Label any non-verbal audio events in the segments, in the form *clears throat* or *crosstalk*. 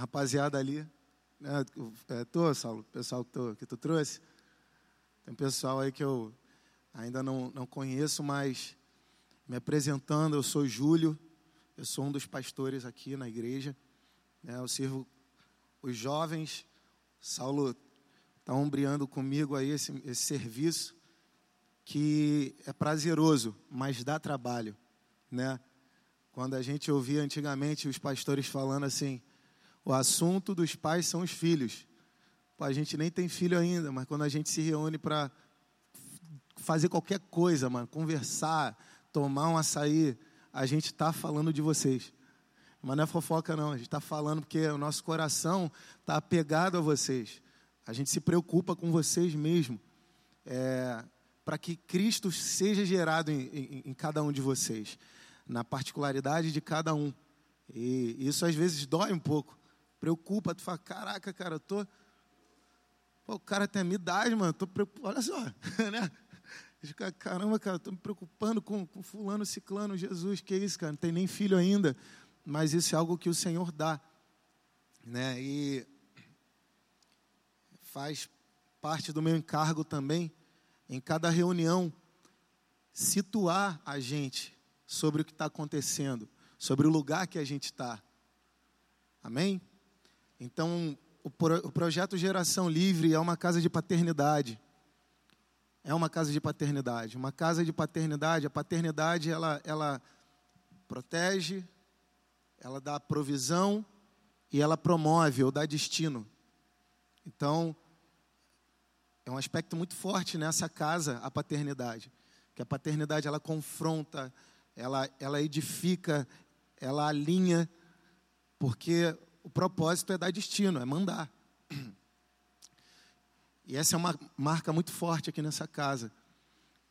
rapaziada ali. Né? É, Saulo, pessoal que tu, que tu trouxe. Tem pessoal aí que eu ainda não, não conheço, mas me apresentando, eu sou Júlio, eu sou um dos pastores aqui na igreja. Né? Eu sirvo os jovens. Saulo está ombreando comigo aí esse, esse serviço que é prazeroso, mas dá trabalho, né? Quando a gente ouvia antigamente os pastores falando assim, o assunto dos pais são os filhos. A gente nem tem filho ainda, mas quando a gente se reúne para fazer qualquer coisa, mano, conversar, tomar um açaí, a gente está falando de vocês. Mas não é fofoca, não. A gente está falando porque o nosso coração está apegado a vocês. A gente se preocupa com vocês mesmo. É, para que Cristo seja gerado em, em, em, cada um de vocês, na particularidade de cada um. E isso às vezes dói um pouco, preocupa. Tu fala: caraca, cara, eu tô. Pô, o cara tem a minha idade, mano. Tô preocupado. Olha só, *laughs* né? Caramba, cara, estou me preocupando com, com fulano, ciclano, Jesus, que isso, cara? Não tem nem filho ainda mas isso é algo que o Senhor dá, né? E faz parte do meu encargo também, em cada reunião, situar a gente sobre o que está acontecendo, sobre o lugar que a gente está. Amém? Então, o, pro, o projeto Geração Livre é uma casa de paternidade. É uma casa de paternidade. Uma casa de paternidade, a paternidade, ela, ela protege, ela dá provisão e ela promove ou dá destino. Então, é um aspecto muito forte nessa casa, a paternidade. Que a paternidade, ela confronta, ela, ela edifica, ela alinha, porque o propósito é dar destino, é mandar. E essa é uma marca muito forte aqui nessa casa.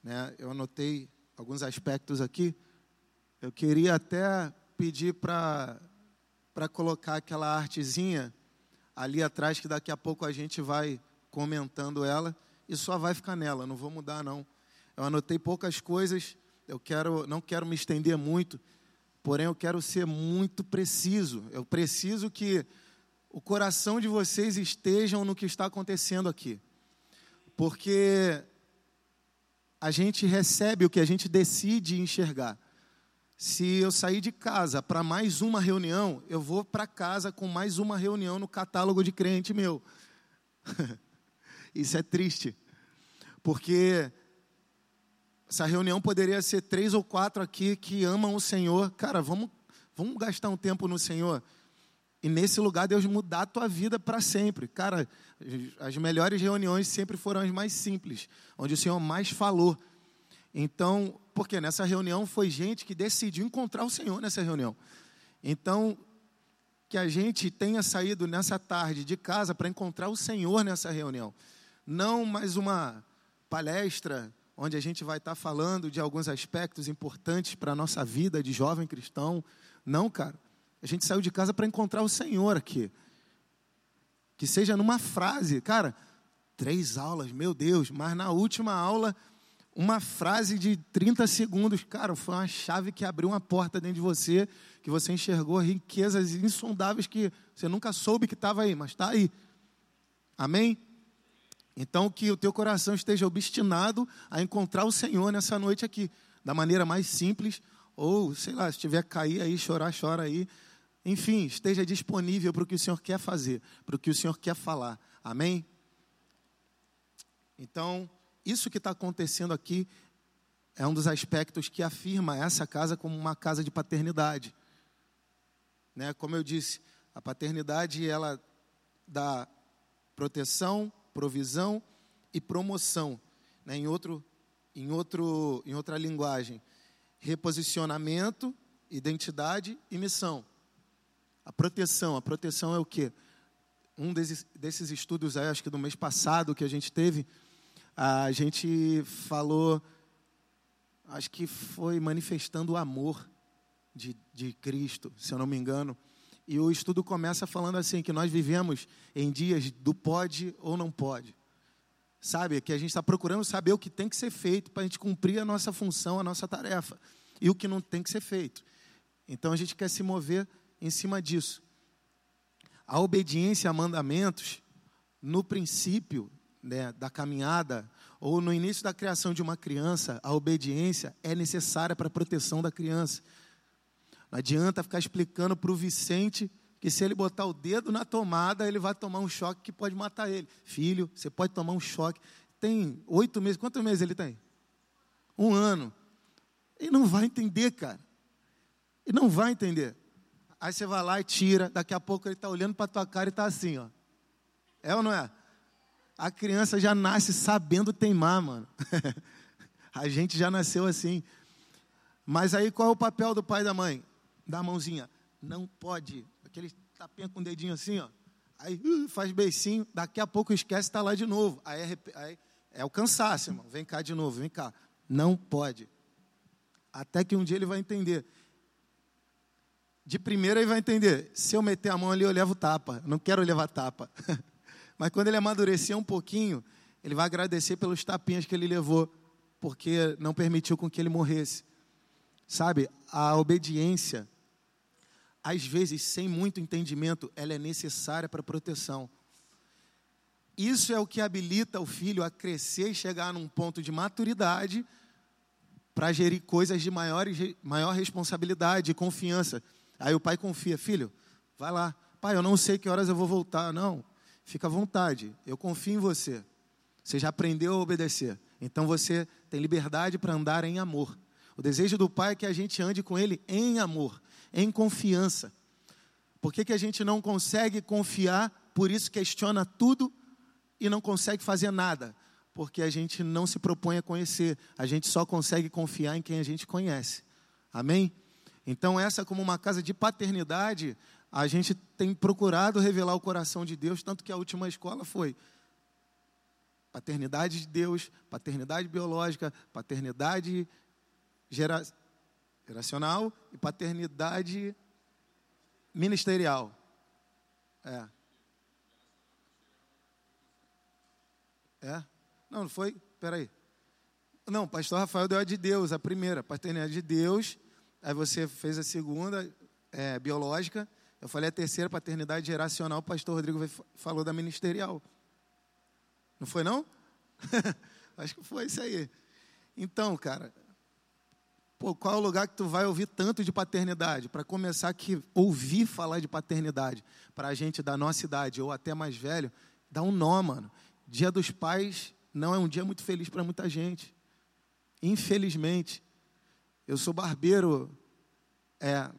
Né? Eu anotei alguns aspectos aqui. Eu queria até pedir para colocar aquela artezinha ali atrás, que daqui a pouco a gente vai comentando ela e só vai ficar nela, não vou mudar não. Eu anotei poucas coisas, eu quero, não quero me estender muito, porém eu quero ser muito preciso. Eu preciso que o coração de vocês estejam no que está acontecendo aqui. Porque a gente recebe o que a gente decide enxergar. Se eu sair de casa para mais uma reunião, eu vou para casa com mais uma reunião no catálogo de crente meu. *laughs* Isso é triste, porque essa reunião poderia ser três ou quatro aqui que amam o Senhor. Cara, vamos, vamos gastar um tempo no Senhor. E nesse lugar Deus mudar a tua vida para sempre. Cara, as melhores reuniões sempre foram as mais simples, onde o Senhor mais falou. Então, porque nessa reunião foi gente que decidiu encontrar o Senhor nessa reunião. Então, que a gente tenha saído nessa tarde de casa para encontrar o Senhor nessa reunião. Não mais uma palestra onde a gente vai estar falando de alguns aspectos importantes para a nossa vida de jovem cristão. Não, cara. A gente saiu de casa para encontrar o Senhor aqui. Que seja numa frase, cara, três aulas, meu Deus, mas na última aula uma frase de 30 segundos, cara, foi uma chave que abriu uma porta dentro de você, que você enxergou riquezas insondáveis que você nunca soube que estava aí, mas está aí. Amém? Então, que o teu coração esteja obstinado a encontrar o Senhor nessa noite aqui, da maneira mais simples, ou, sei lá, se tiver cair aí, chorar, chora aí. Enfim, esteja disponível para o que o Senhor quer fazer, para o que o Senhor quer falar. Amém? Então, isso que está acontecendo aqui é um dos aspectos que afirma essa casa como uma casa de paternidade. Né? Como eu disse, a paternidade ela dá proteção, provisão e promoção. Né? Em, outro, em, outro, em outra linguagem, reposicionamento, identidade e missão. A proteção, a proteção é o quê? Um desses, desses estudos, aí, acho que do mês passado que a gente teve, a gente falou, acho que foi manifestando o amor de, de Cristo, se eu não me engano. E o estudo começa falando assim: que nós vivemos em dias do pode ou não pode. Sabe? Que a gente está procurando saber o que tem que ser feito para a gente cumprir a nossa função, a nossa tarefa. E o que não tem que ser feito. Então a gente quer se mover em cima disso. A obediência a mandamentos, no princípio né, da caminhada, ou no início da criação de uma criança, a obediência é necessária para a proteção da criança. Não adianta ficar explicando para o Vicente que se ele botar o dedo na tomada, ele vai tomar um choque que pode matar ele. Filho, você pode tomar um choque. Tem oito meses, quantos meses ele tem? Um ano. Ele não vai entender, cara. Ele não vai entender. Aí você vai lá e tira, daqui a pouco ele está olhando para tua cara e está assim, ó. É ou não é? A criança já nasce sabendo teimar, mano. *laughs* a gente já nasceu assim. Mas aí qual é o papel do pai e da mãe? Da mãozinha. Não pode. Aquele tapinha com o dedinho assim, ó. Aí uh, faz beicinho, daqui a pouco esquece, está lá de novo. Aí é, aí é o cansaço, irmão. Vem cá de novo, vem cá. Não pode. Até que um dia ele vai entender. De primeira ele vai entender. Se eu meter a mão ali, eu levo tapa. Não quero levar tapa. *laughs* Mas quando ele amadurecer um pouquinho, ele vai agradecer pelos tapinhas que ele levou, porque não permitiu com que ele morresse. Sabe, a obediência, às vezes sem muito entendimento, ela é necessária para proteção. Isso é o que habilita o filho a crescer e chegar num ponto de maturidade para gerir coisas de maior, maior responsabilidade e confiança. Aí o pai confia, filho, vai lá. Pai, eu não sei que horas eu vou voltar. Não, Fica à vontade, eu confio em você. Você já aprendeu a obedecer. Então você tem liberdade para andar em amor. O desejo do Pai é que a gente ande com Ele em amor, em confiança. Por que, que a gente não consegue confiar, por isso questiona tudo e não consegue fazer nada? Porque a gente não se propõe a conhecer, a gente só consegue confiar em quem a gente conhece. Amém? Então, essa, como uma casa de paternidade, a gente tem procurado revelar o coração de Deus, tanto que a última escola foi paternidade de Deus, paternidade biológica, paternidade gera, geracional e paternidade ministerial. É. É? Não, não foi? Peraí. Não, pastor Rafael deu a de Deus, a primeira, paternidade de Deus. Aí você fez a segunda, é, biológica. Eu falei a terceira paternidade geracional, o pastor Rodrigo falou da ministerial. Não foi não? *laughs* Acho que foi isso aí. Então, cara, pô, qual é o lugar que tu vai ouvir tanto de paternidade? Para começar que ouvir falar de paternidade para a gente da nossa idade ou até mais velho, dá um nó, mano. Dia dos Pais não é um dia muito feliz para muita gente. Infelizmente, eu sou barbeiro é,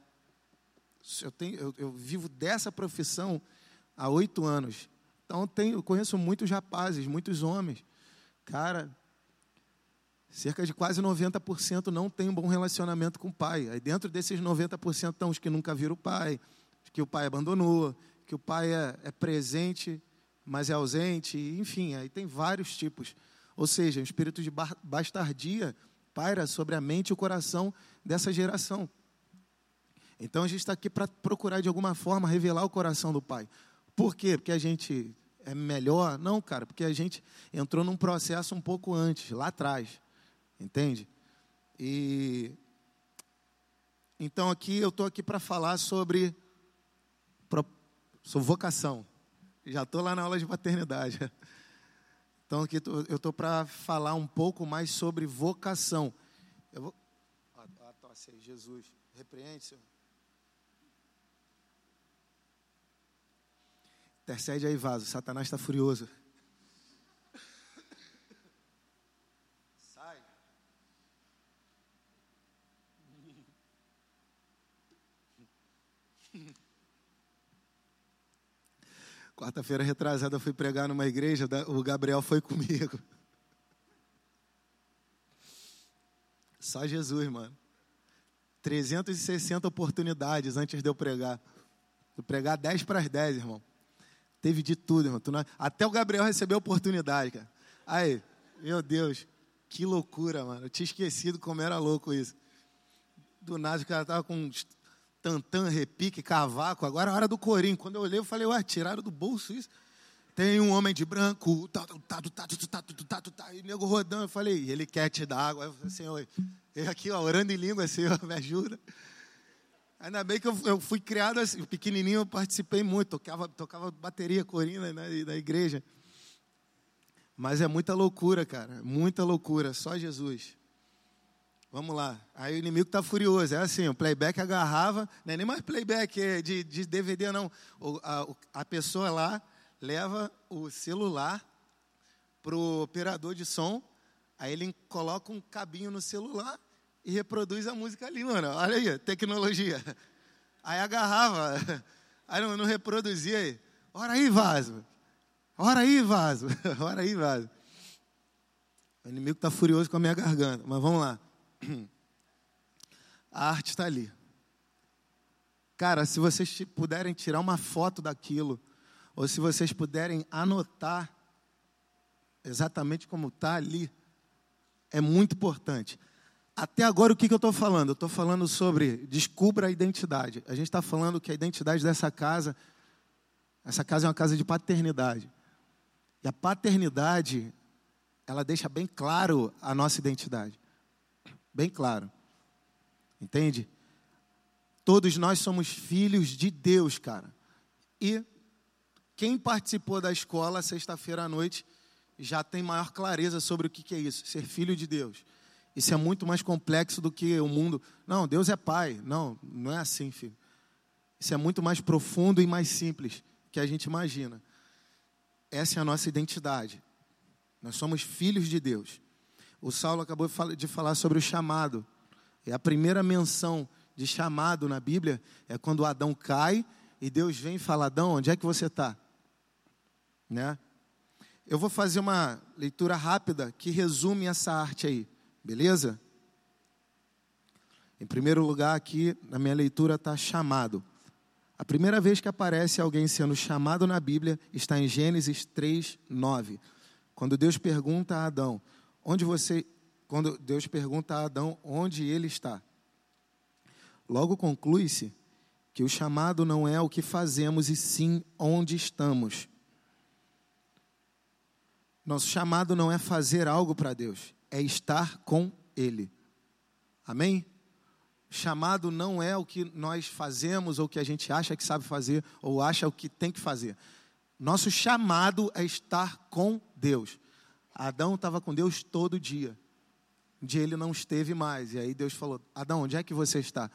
eu, tenho, eu, eu vivo dessa profissão há oito anos. Então, eu, tenho, eu conheço muitos rapazes, muitos homens. Cara, cerca de quase 90% não tem um bom relacionamento com o pai. Aí dentro desses 90% estão os que nunca viram o pai, que o pai abandonou, que o pai é, é presente, mas é ausente, enfim, aí tem vários tipos. Ou seja, o espírito de bastardia paira sobre a mente e o coração dessa geração. Então a gente está aqui para procurar de alguma forma revelar o coração do Pai. Por quê? Porque a gente é melhor? Não, cara, porque a gente entrou num processo um pouco antes, lá atrás. Entende? E então aqui eu estou aqui para falar sobre, vocação. Já estou lá na aula de paternidade. *laughs* Então aqui eu estou para falar um pouco mais sobre vocação. Eu vou. Ah, tosse aí, Jesus. Repreende, Senhor. Intercede aí, vaso. Satanás está furioso. Sai. Quarta-feira retrasada eu fui pregar numa igreja, o Gabriel foi comigo. Só Jesus, mano. 360 oportunidades antes de eu pregar. Eu pregar 10 para as 10, irmão. Teve de tudo, irmão. Até o Gabriel recebeu oportunidade, cara. Aí, meu Deus, que loucura, mano. Eu tinha esquecido como era louco isso. Do nada, o cara tava com tantã, repique, cavaco. Agora é a hora do corinho. Quando eu olhei, eu falei, ué, tiraram do bolso isso. Tem um homem de branco, tá, tá, tá, tá, tá, tá, tá, tá, e nego rodando. Eu falei, ele quer te dar água. Eu falei, Senhor, eu aqui, ó, orando em língua, Senhor, me ajuda. Ainda bem que eu, eu fui criado assim, pequenininho, eu participei muito, tocava, tocava bateria, corina na, na igreja. Mas é muita loucura, cara, muita loucura, só Jesus. Vamos lá. Aí o inimigo está furioso. É assim, o playback agarrava, não é nem mais playback é de, de DVD, não. O, a, a pessoa lá leva o celular para o operador de som, aí ele coloca um cabinho no celular e reproduz a música ali, mano. Olha aí, tecnologia. Aí agarrava, *laughs* aí não, não reproduzia aí. Ora aí, vaso. Ora aí, vaso. *laughs* Ora aí, vaso. O inimigo está furioso com a minha garganta, mas vamos lá. *clears throat* A arte está ali. Cara, se vocês puderem tirar uma foto daquilo, ou se vocês puderem anotar exatamente como está ali, é muito importante. Até agora, o que, que eu estou falando? Eu estou falando sobre descubra a identidade. A gente está falando que a identidade dessa casa, essa casa é uma casa de paternidade. E a paternidade, ela deixa bem claro a nossa identidade. Bem claro. Entende? Todos nós somos filhos de Deus, cara. E quem participou da escola sexta-feira à noite já tem maior clareza sobre o que é isso, ser filho de Deus. Isso é muito mais complexo do que o mundo. Não, Deus é pai. Não, não é assim, filho. Isso é muito mais profundo e mais simples que a gente imagina. Essa é a nossa identidade. Nós somos filhos de Deus. O Saulo acabou de falar sobre o chamado. E a primeira menção de chamado na Bíblia é quando Adão cai e Deus vem e fala: Adão, onde é que você está? Né? Eu vou fazer uma leitura rápida que resume essa arte aí. Beleza? Em primeiro lugar, aqui na minha leitura está chamado. A primeira vez que aparece alguém sendo chamado na Bíblia está em Gênesis 3, 9. Quando Deus pergunta a Adão, onde você. Quando Deus pergunta a Adão onde ele está. Logo conclui-se que o chamado não é o que fazemos, e sim onde estamos. Nosso chamado não é fazer algo para Deus, é estar com Ele. Amém? Chamado não é o que nós fazemos ou o que a gente acha que sabe fazer ou acha o que tem que fazer. Nosso chamado é estar com Deus. Adão estava com Deus todo dia. Um dia ele não esteve mais. E aí Deus falou: Adão, onde é que você está?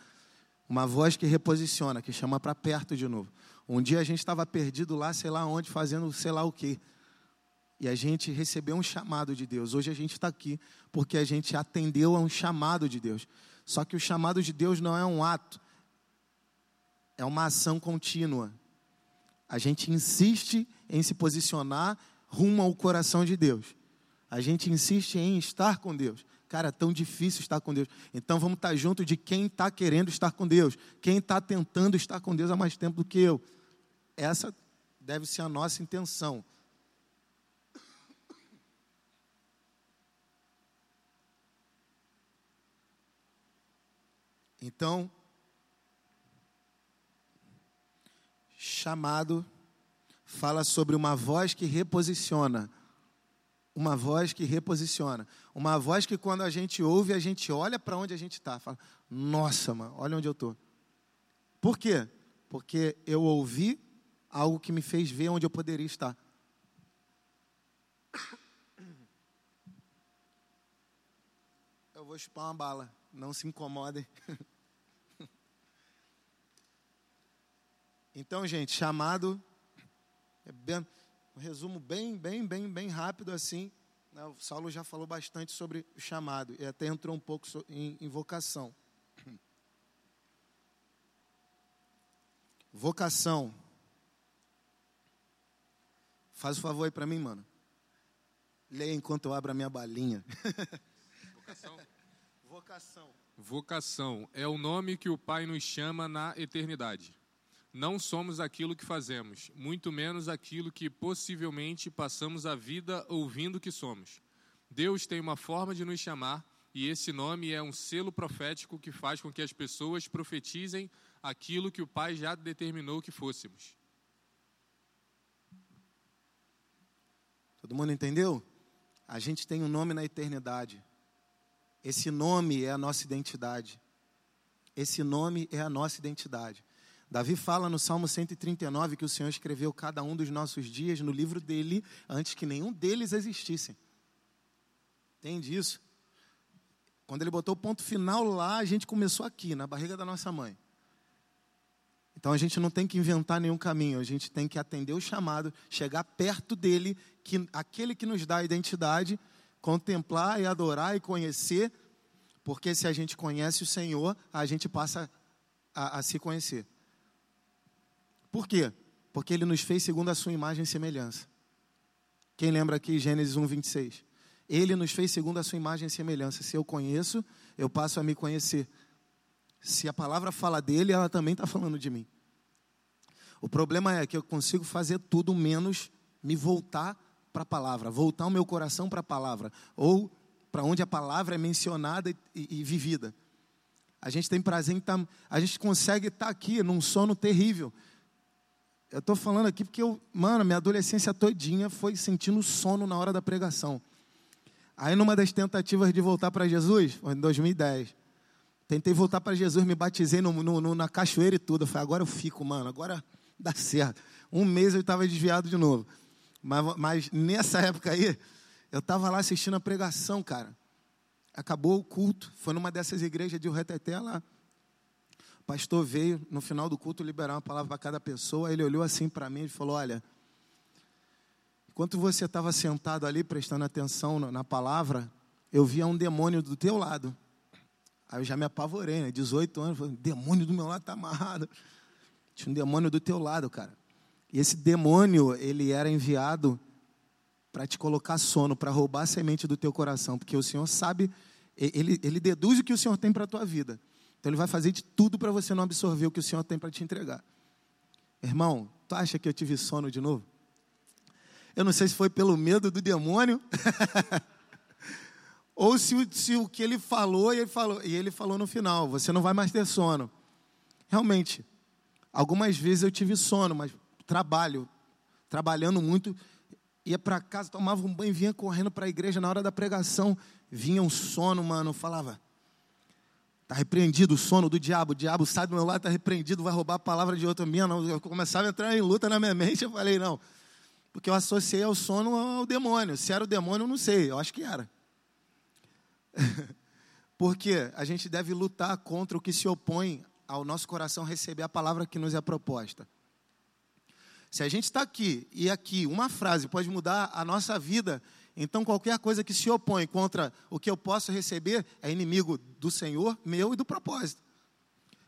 Uma voz que reposiciona, que chama para perto de novo. Um dia a gente estava perdido lá, sei lá onde, fazendo sei lá o quê. E a gente recebeu um chamado de Deus. Hoje a gente está aqui porque a gente atendeu a um chamado de Deus. Só que o chamado de Deus não é um ato, é uma ação contínua. A gente insiste em se posicionar rumo ao coração de Deus. A gente insiste em estar com Deus. Cara, é tão difícil estar com Deus. Então vamos estar junto de quem está querendo estar com Deus, quem está tentando estar com Deus há mais tempo do que eu. Essa deve ser a nossa intenção. Então, chamado fala sobre uma voz que reposiciona. Uma voz que reposiciona. Uma voz que quando a gente ouve, a gente olha para onde a gente está. Fala, nossa, mano, olha onde eu estou. Por quê? Porque eu ouvi algo que me fez ver onde eu poderia estar. Eu vou chupar uma bala, não se incomodem. *laughs* Então, gente, chamado, é bem, um resumo bem, bem, bem, bem rápido assim. Né? O Saulo já falou bastante sobre o chamado e até entrou um pouco em, em vocação. *clears throat* Vocação. Faz o um favor aí para mim, mano. Leia enquanto eu abro a minha balinha. Vocação. *laughs* Vocação. Vocação é o nome que o Pai nos chama na eternidade. Não somos aquilo que fazemos, muito menos aquilo que possivelmente passamos a vida ouvindo que somos. Deus tem uma forma de nos chamar e esse nome é um selo profético que faz com que as pessoas profetizem aquilo que o Pai já determinou que fôssemos. Todo mundo entendeu? A gente tem um nome na eternidade. Esse nome é a nossa identidade. Esse nome é a nossa identidade. Davi fala no Salmo 139 que o Senhor escreveu cada um dos nossos dias no livro dele antes que nenhum deles existissem. Entende isso? Quando ele botou o ponto final lá, a gente começou aqui, na barriga da nossa mãe. Então a gente não tem que inventar nenhum caminho, a gente tem que atender o chamado, chegar perto dele, que aquele que nos dá a identidade, contemplar e adorar e conhecer, porque se a gente conhece o Senhor, a gente passa a, a se conhecer. Por quê? Porque ele nos fez segundo a sua imagem e semelhança. Quem lembra aqui Gênesis 1, 26? Ele nos fez segundo a sua imagem e semelhança. Se eu conheço, eu passo a me conhecer. Se a palavra fala dele, ela também está falando de mim. O problema é que eu consigo fazer tudo menos me voltar para a palavra, voltar o meu coração para a palavra, ou para onde a palavra é mencionada e, e, e vivida. A gente tem prazer em estar, tá, a gente consegue estar tá aqui num sono terrível. Eu estou falando aqui porque eu, mano, minha adolescência todinha foi sentindo sono na hora da pregação. Aí numa das tentativas de voltar para Jesus, em 2010. Tentei voltar para Jesus, me batizei no, no, na cachoeira e tudo. Eu falei, agora eu fico, mano, agora dá certo. Um mês eu estava desviado de novo. Mas, mas nessa época aí, eu estava lá assistindo a pregação, cara. Acabou o culto, foi numa dessas igrejas de Reteté lá. O pastor veio no final do culto liberar uma palavra para cada pessoa. Ele olhou assim para mim e falou: Olha, enquanto você estava sentado ali prestando atenção na palavra, eu via um demônio do teu lado. Aí eu já me apavorei, né? 18 anos, falei, demônio do meu lado está amarrado. Tinha um demônio do teu lado, cara. E esse demônio, ele era enviado para te colocar sono, para roubar a semente do teu coração, porque o Senhor sabe, ele, ele deduz o que o Senhor tem para a tua vida. Então ele vai fazer de tudo para você não absorver o que o Senhor tem para te entregar. Irmão, tu acha que eu tive sono de novo? Eu não sei se foi pelo medo do demônio. *laughs* Ou se, se, o que ele falou e ele falou, e ele falou no final, você não vai mais ter sono. Realmente, algumas vezes eu tive sono, mas trabalho, trabalhando muito, ia para casa, tomava um banho, vinha correndo para a igreja na hora da pregação, vinha um sono, mano, falava, Está repreendido o sono do diabo. O diabo sai do meu lado, está repreendido, vai roubar a palavra de outra minha. Eu começava a entrar em luta na minha mente. Eu falei, não. Porque eu associei ao sono ao demônio. Se era o demônio, eu não sei. Eu acho que era. *laughs* Porque a gente deve lutar contra o que se opõe ao nosso coração receber a palavra que nos é proposta. Se a gente está aqui e aqui, uma frase pode mudar a nossa vida, então qualquer coisa que se opõe contra o que eu posso receber é inimigo do Senhor, meu e do propósito.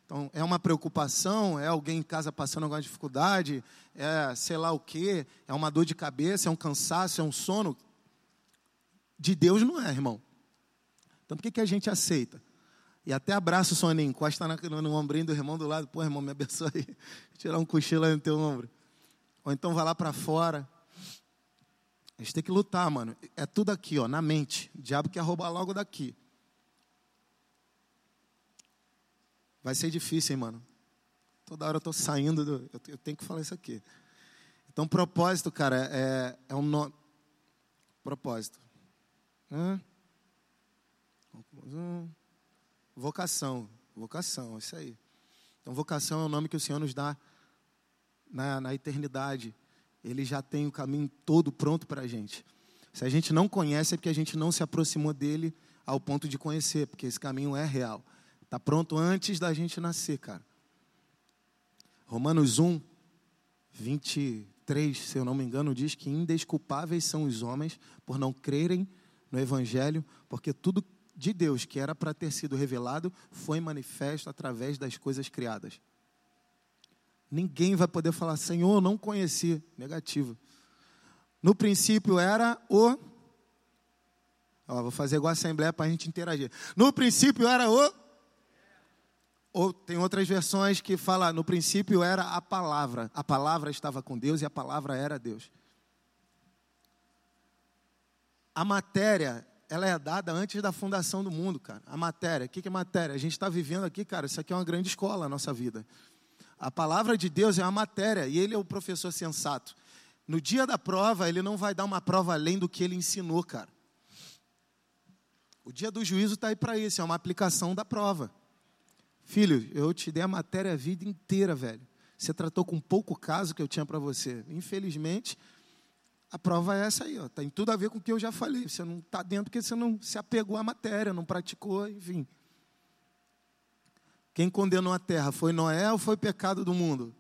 Então, é uma preocupação, é alguém em casa passando alguma dificuldade, é sei lá o quê, é uma dor de cabeça, é um cansaço, é um sono. De Deus não é, irmão. Então por que, que a gente aceita? E até abraça o soninho, encosta no, no ombrinho do irmão do lado, pô, irmão, me abençoe aí. *laughs* Tirar um cochilo aí no teu ombro. Ou então vai lá para fora. A gente tem que lutar, mano. É tudo aqui, ó, na mente. O diabo quer roubar logo daqui. Vai ser difícil, hein, mano. Toda hora eu tô saindo do. Eu tenho que falar isso aqui. Então, propósito, cara, é, é um. No... Propósito. Hã? Vocação, vocação, isso aí. Então, vocação é o nome que o Senhor nos dá na, na eternidade. Ele já tem o caminho todo pronto para a gente. Se a gente não conhece, é porque a gente não se aproximou dele ao ponto de conhecer, porque esse caminho é real. Está pronto antes da gente nascer, cara. Romanos 1, 23, se eu não me engano, diz que indesculpáveis são os homens por não crerem no Evangelho, porque tudo de Deus que era para ter sido revelado foi manifesto através das coisas criadas. Ninguém vai poder falar, Senhor, não conheci. Negativo. No princípio era o. Ó, vou fazer igual a Assembleia para a gente interagir. No princípio era o. Ou tem outras versões que fala, no princípio era a palavra. A palavra estava com Deus e a palavra era Deus. A matéria ela é dada antes da fundação do mundo, cara. A matéria, o que é matéria? A gente está vivendo aqui, cara, isso aqui é uma grande escola, a nossa vida. A palavra de Deus é a matéria e ele é o professor sensato. No dia da prova, ele não vai dar uma prova além do que ele ensinou, cara. O dia do juízo está aí para isso, é uma aplicação da prova. Filho, eu te dei a matéria a vida inteira, velho. Você tratou com pouco caso que eu tinha para você. Infelizmente, a prova é essa aí, ó. Tem tudo a ver com o que eu já falei. Você não está dentro porque você não se apegou à matéria, não praticou, enfim. Quem condenou a terra foi Noé ou foi pecado do mundo?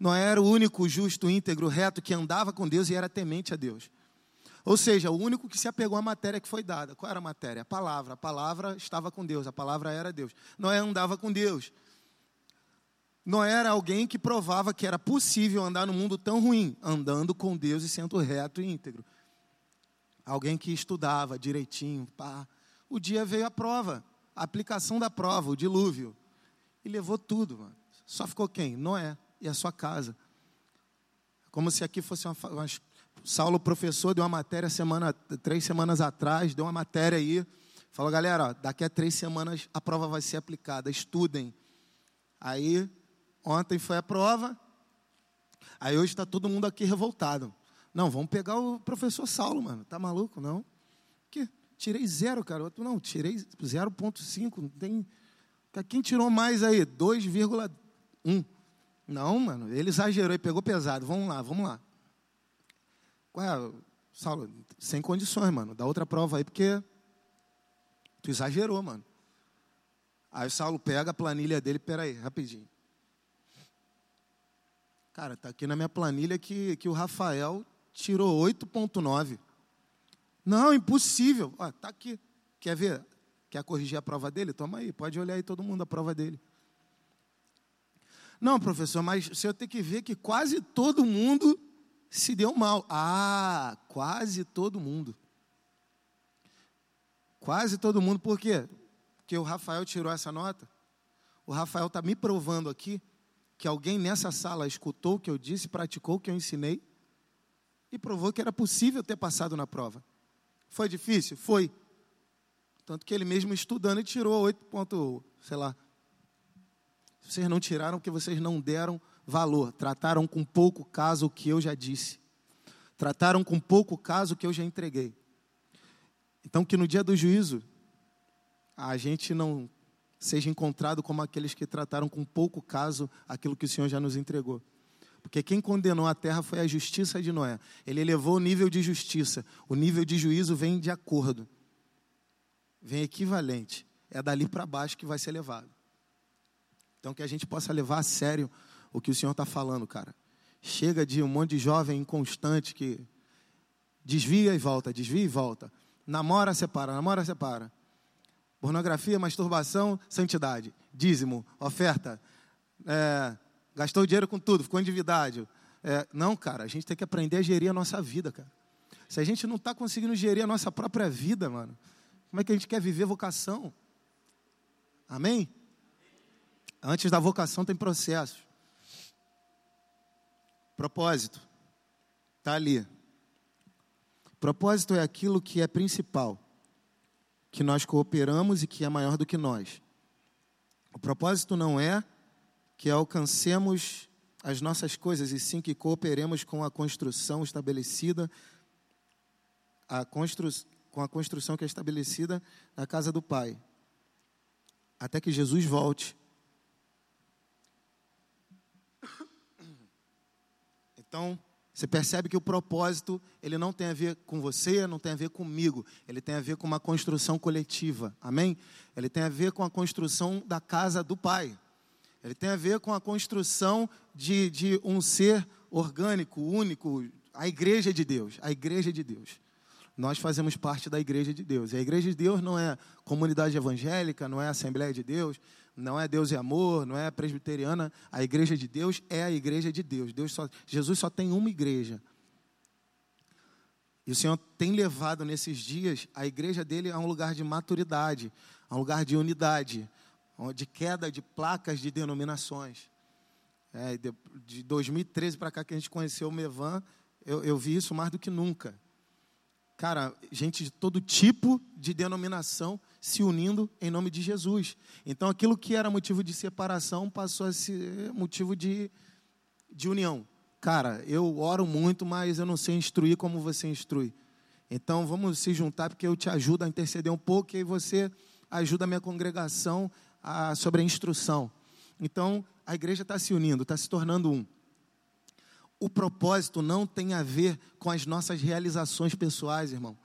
Noé era o único justo, íntegro, reto que andava com Deus e era temente a Deus. Ou seja, o único que se apegou à matéria que foi dada. Qual era a matéria? A palavra. A palavra estava com Deus, a palavra era Deus. Noé andava com Deus. Noé era alguém que provava que era possível andar no mundo tão ruim, andando com Deus e sendo reto e íntegro. Alguém que estudava direitinho. Pá. O dia veio a prova, a aplicação da prova, o dilúvio. E levou tudo. Mano. Só ficou quem? Noé e a sua casa. Como se aqui fosse uma, uma Saulo, professor, deu uma matéria semana, três semanas atrás, deu uma matéria aí. Falou, galera, ó, daqui a três semanas a prova vai ser aplicada, estudem. Aí, ontem foi a prova, aí hoje está todo mundo aqui revoltado. Não, vamos pegar o professor Saulo, mano. Tá maluco? Não. Que? Tirei zero, cara. Não, tirei 0,5. Não tem. Quem tirou mais aí? 2,1. Não, mano, ele exagerou e pegou pesado. Vamos lá, vamos lá. Ué, Saulo, sem condições, mano. Dá outra prova aí, porque tu exagerou, mano. Aí o Saulo pega a planilha dele, peraí, rapidinho. Cara, tá aqui na minha planilha que, que o Rafael tirou 8.9. Não, impossível. Ó, tá aqui. Quer ver? Quer corrigir a prova dele? Toma aí, pode olhar aí todo mundo a prova dele. Não, professor, mas você tem que ver que quase todo mundo se deu mal. Ah, quase todo mundo. Quase todo mundo, por quê? Porque o Rafael tirou essa nota. O Rafael está me provando aqui que alguém nessa sala escutou o que eu disse, praticou o que eu ensinei e provou que era possível ter passado na prova. Foi difícil? Foi. Tanto que ele mesmo estudando tirou 8 pontos, sei lá. Vocês não tiraram porque vocês não deram valor. Trataram com pouco caso o que eu já disse. Trataram com pouco caso o que eu já entreguei. Então, que no dia do juízo, a gente não seja encontrado como aqueles que trataram com pouco caso aquilo que o Senhor já nos entregou. Porque quem condenou a terra foi a justiça de Noé. Ele elevou o nível de justiça. O nível de juízo vem de acordo. Vem equivalente. É dali para baixo que vai ser levado. Então, que a gente possa levar a sério o que o Senhor está falando, cara. Chega de um monte de jovem inconstante que desvia e volta, desvia e volta. Namora, separa, namora, separa. Pornografia, masturbação, santidade. Dízimo, oferta. É, gastou dinheiro com tudo, ficou endividado. É, não, cara, a gente tem que aprender a gerir a nossa vida, cara. Se a gente não está conseguindo gerir a nossa própria vida, mano, como é que a gente quer viver vocação? Amém? Antes da vocação tem processos. Propósito. Está ali. Propósito é aquilo que é principal, que nós cooperamos e que é maior do que nós. O propósito não é que alcancemos as nossas coisas, e sim que cooperemos com a construção estabelecida, a constru... com a construção que é estabelecida na casa do Pai, até que Jesus volte Então, você percebe que o propósito, ele não tem a ver com você, não tem a ver comigo. Ele tem a ver com uma construção coletiva. Amém? Ele tem a ver com a construção da casa do Pai. Ele tem a ver com a construção de, de um ser orgânico, único, a igreja de Deus. A igreja de Deus. Nós fazemos parte da igreja de Deus. E a igreja de Deus não é comunidade evangélica, não é Assembleia de Deus, não é Deus e amor, não é presbiteriana. A igreja de Deus é a igreja de Deus. Deus só, Jesus só tem uma igreja. E o Senhor tem levado nesses dias a igreja dele a um lugar de maturidade, a um lugar de unidade, de queda de placas de denominações. É, de, de 2013 para cá que a gente conheceu o Mevan, eu, eu vi isso mais do que nunca. Cara, gente de todo tipo de denominação se unindo em nome de Jesus. Então, aquilo que era motivo de separação passou a ser motivo de, de união. Cara, eu oro muito, mas eu não sei instruir como você instrui. Então, vamos se juntar, porque eu te ajudo a interceder um pouco, e aí você ajuda a minha congregação a sobre a instrução. Então, a igreja está se unindo, está se tornando um. O propósito não tem a ver com as nossas realizações pessoais, irmão.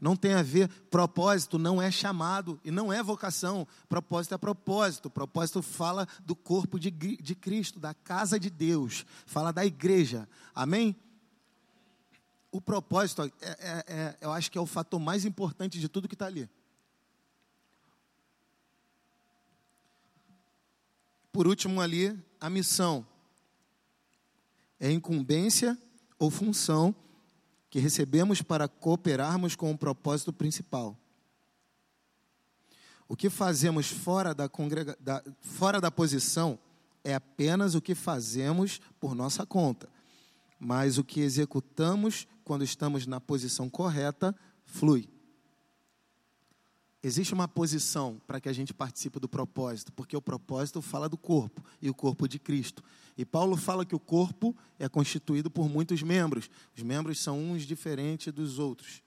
Não tem a ver, propósito não é chamado e não é vocação. Propósito é propósito. Propósito fala do corpo de, de Cristo, da casa de Deus, fala da igreja. Amém? O propósito, é, é, é, eu acho que é o fator mais importante de tudo que está ali. Por último, ali, a missão é incumbência ou função que recebemos para cooperarmos com o propósito principal. O que fazemos fora da, congrega... da, fora da posição é apenas o que fazemos por nossa conta, mas o que executamos quando estamos na posição correta flui. Existe uma posição para que a gente participe do propósito, porque o propósito fala do corpo e o corpo de Cristo. E Paulo fala que o corpo é constituído por muitos membros. Os membros são uns diferentes dos outros,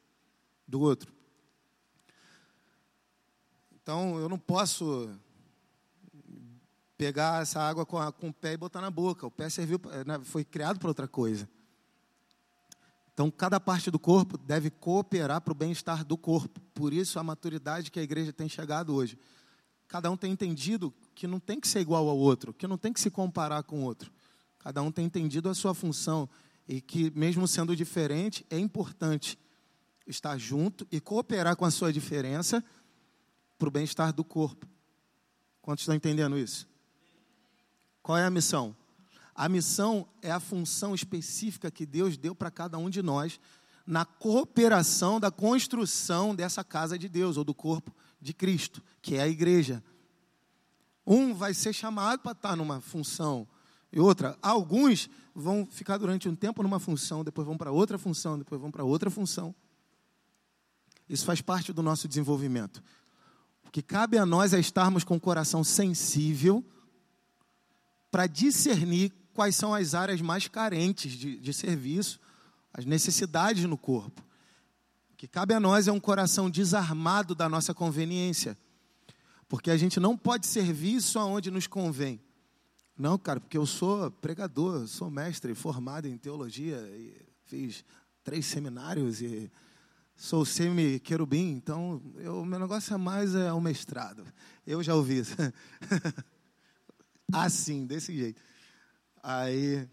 do outro. Então eu não posso pegar essa água com, a, com o pé e botar na boca. O pé serviu, né, foi criado para outra coisa. Então, cada parte do corpo deve cooperar para o bem-estar do corpo. Por isso, a maturidade que a igreja tem chegado hoje. Cada um tem entendido que não tem que ser igual ao outro, que não tem que se comparar com o outro. Cada um tem entendido a sua função e que, mesmo sendo diferente, é importante estar junto e cooperar com a sua diferença para o bem-estar do corpo. Quantos estão entendendo isso? Qual é a missão? A missão é a função específica que Deus deu para cada um de nós na cooperação da construção dessa casa de Deus, ou do corpo de Cristo, que é a igreja. Um vai ser chamado para estar numa função, e outra, alguns vão ficar durante um tempo numa função, depois vão para outra função, depois vão para outra função. Isso faz parte do nosso desenvolvimento. O que cabe a nós é estarmos com o coração sensível para discernir quais são as áreas mais carentes de, de serviço, as necessidades no corpo. O que cabe a nós é um coração desarmado da nossa conveniência, porque a gente não pode servir só onde nos convém. Não, cara, porque eu sou pregador, sou mestre formado em teologia, fiz três seminários e sou semi-querubim, então o meu negócio é mais é o mestrado. Eu já ouvi isso. *laughs* assim, desse jeito. Aí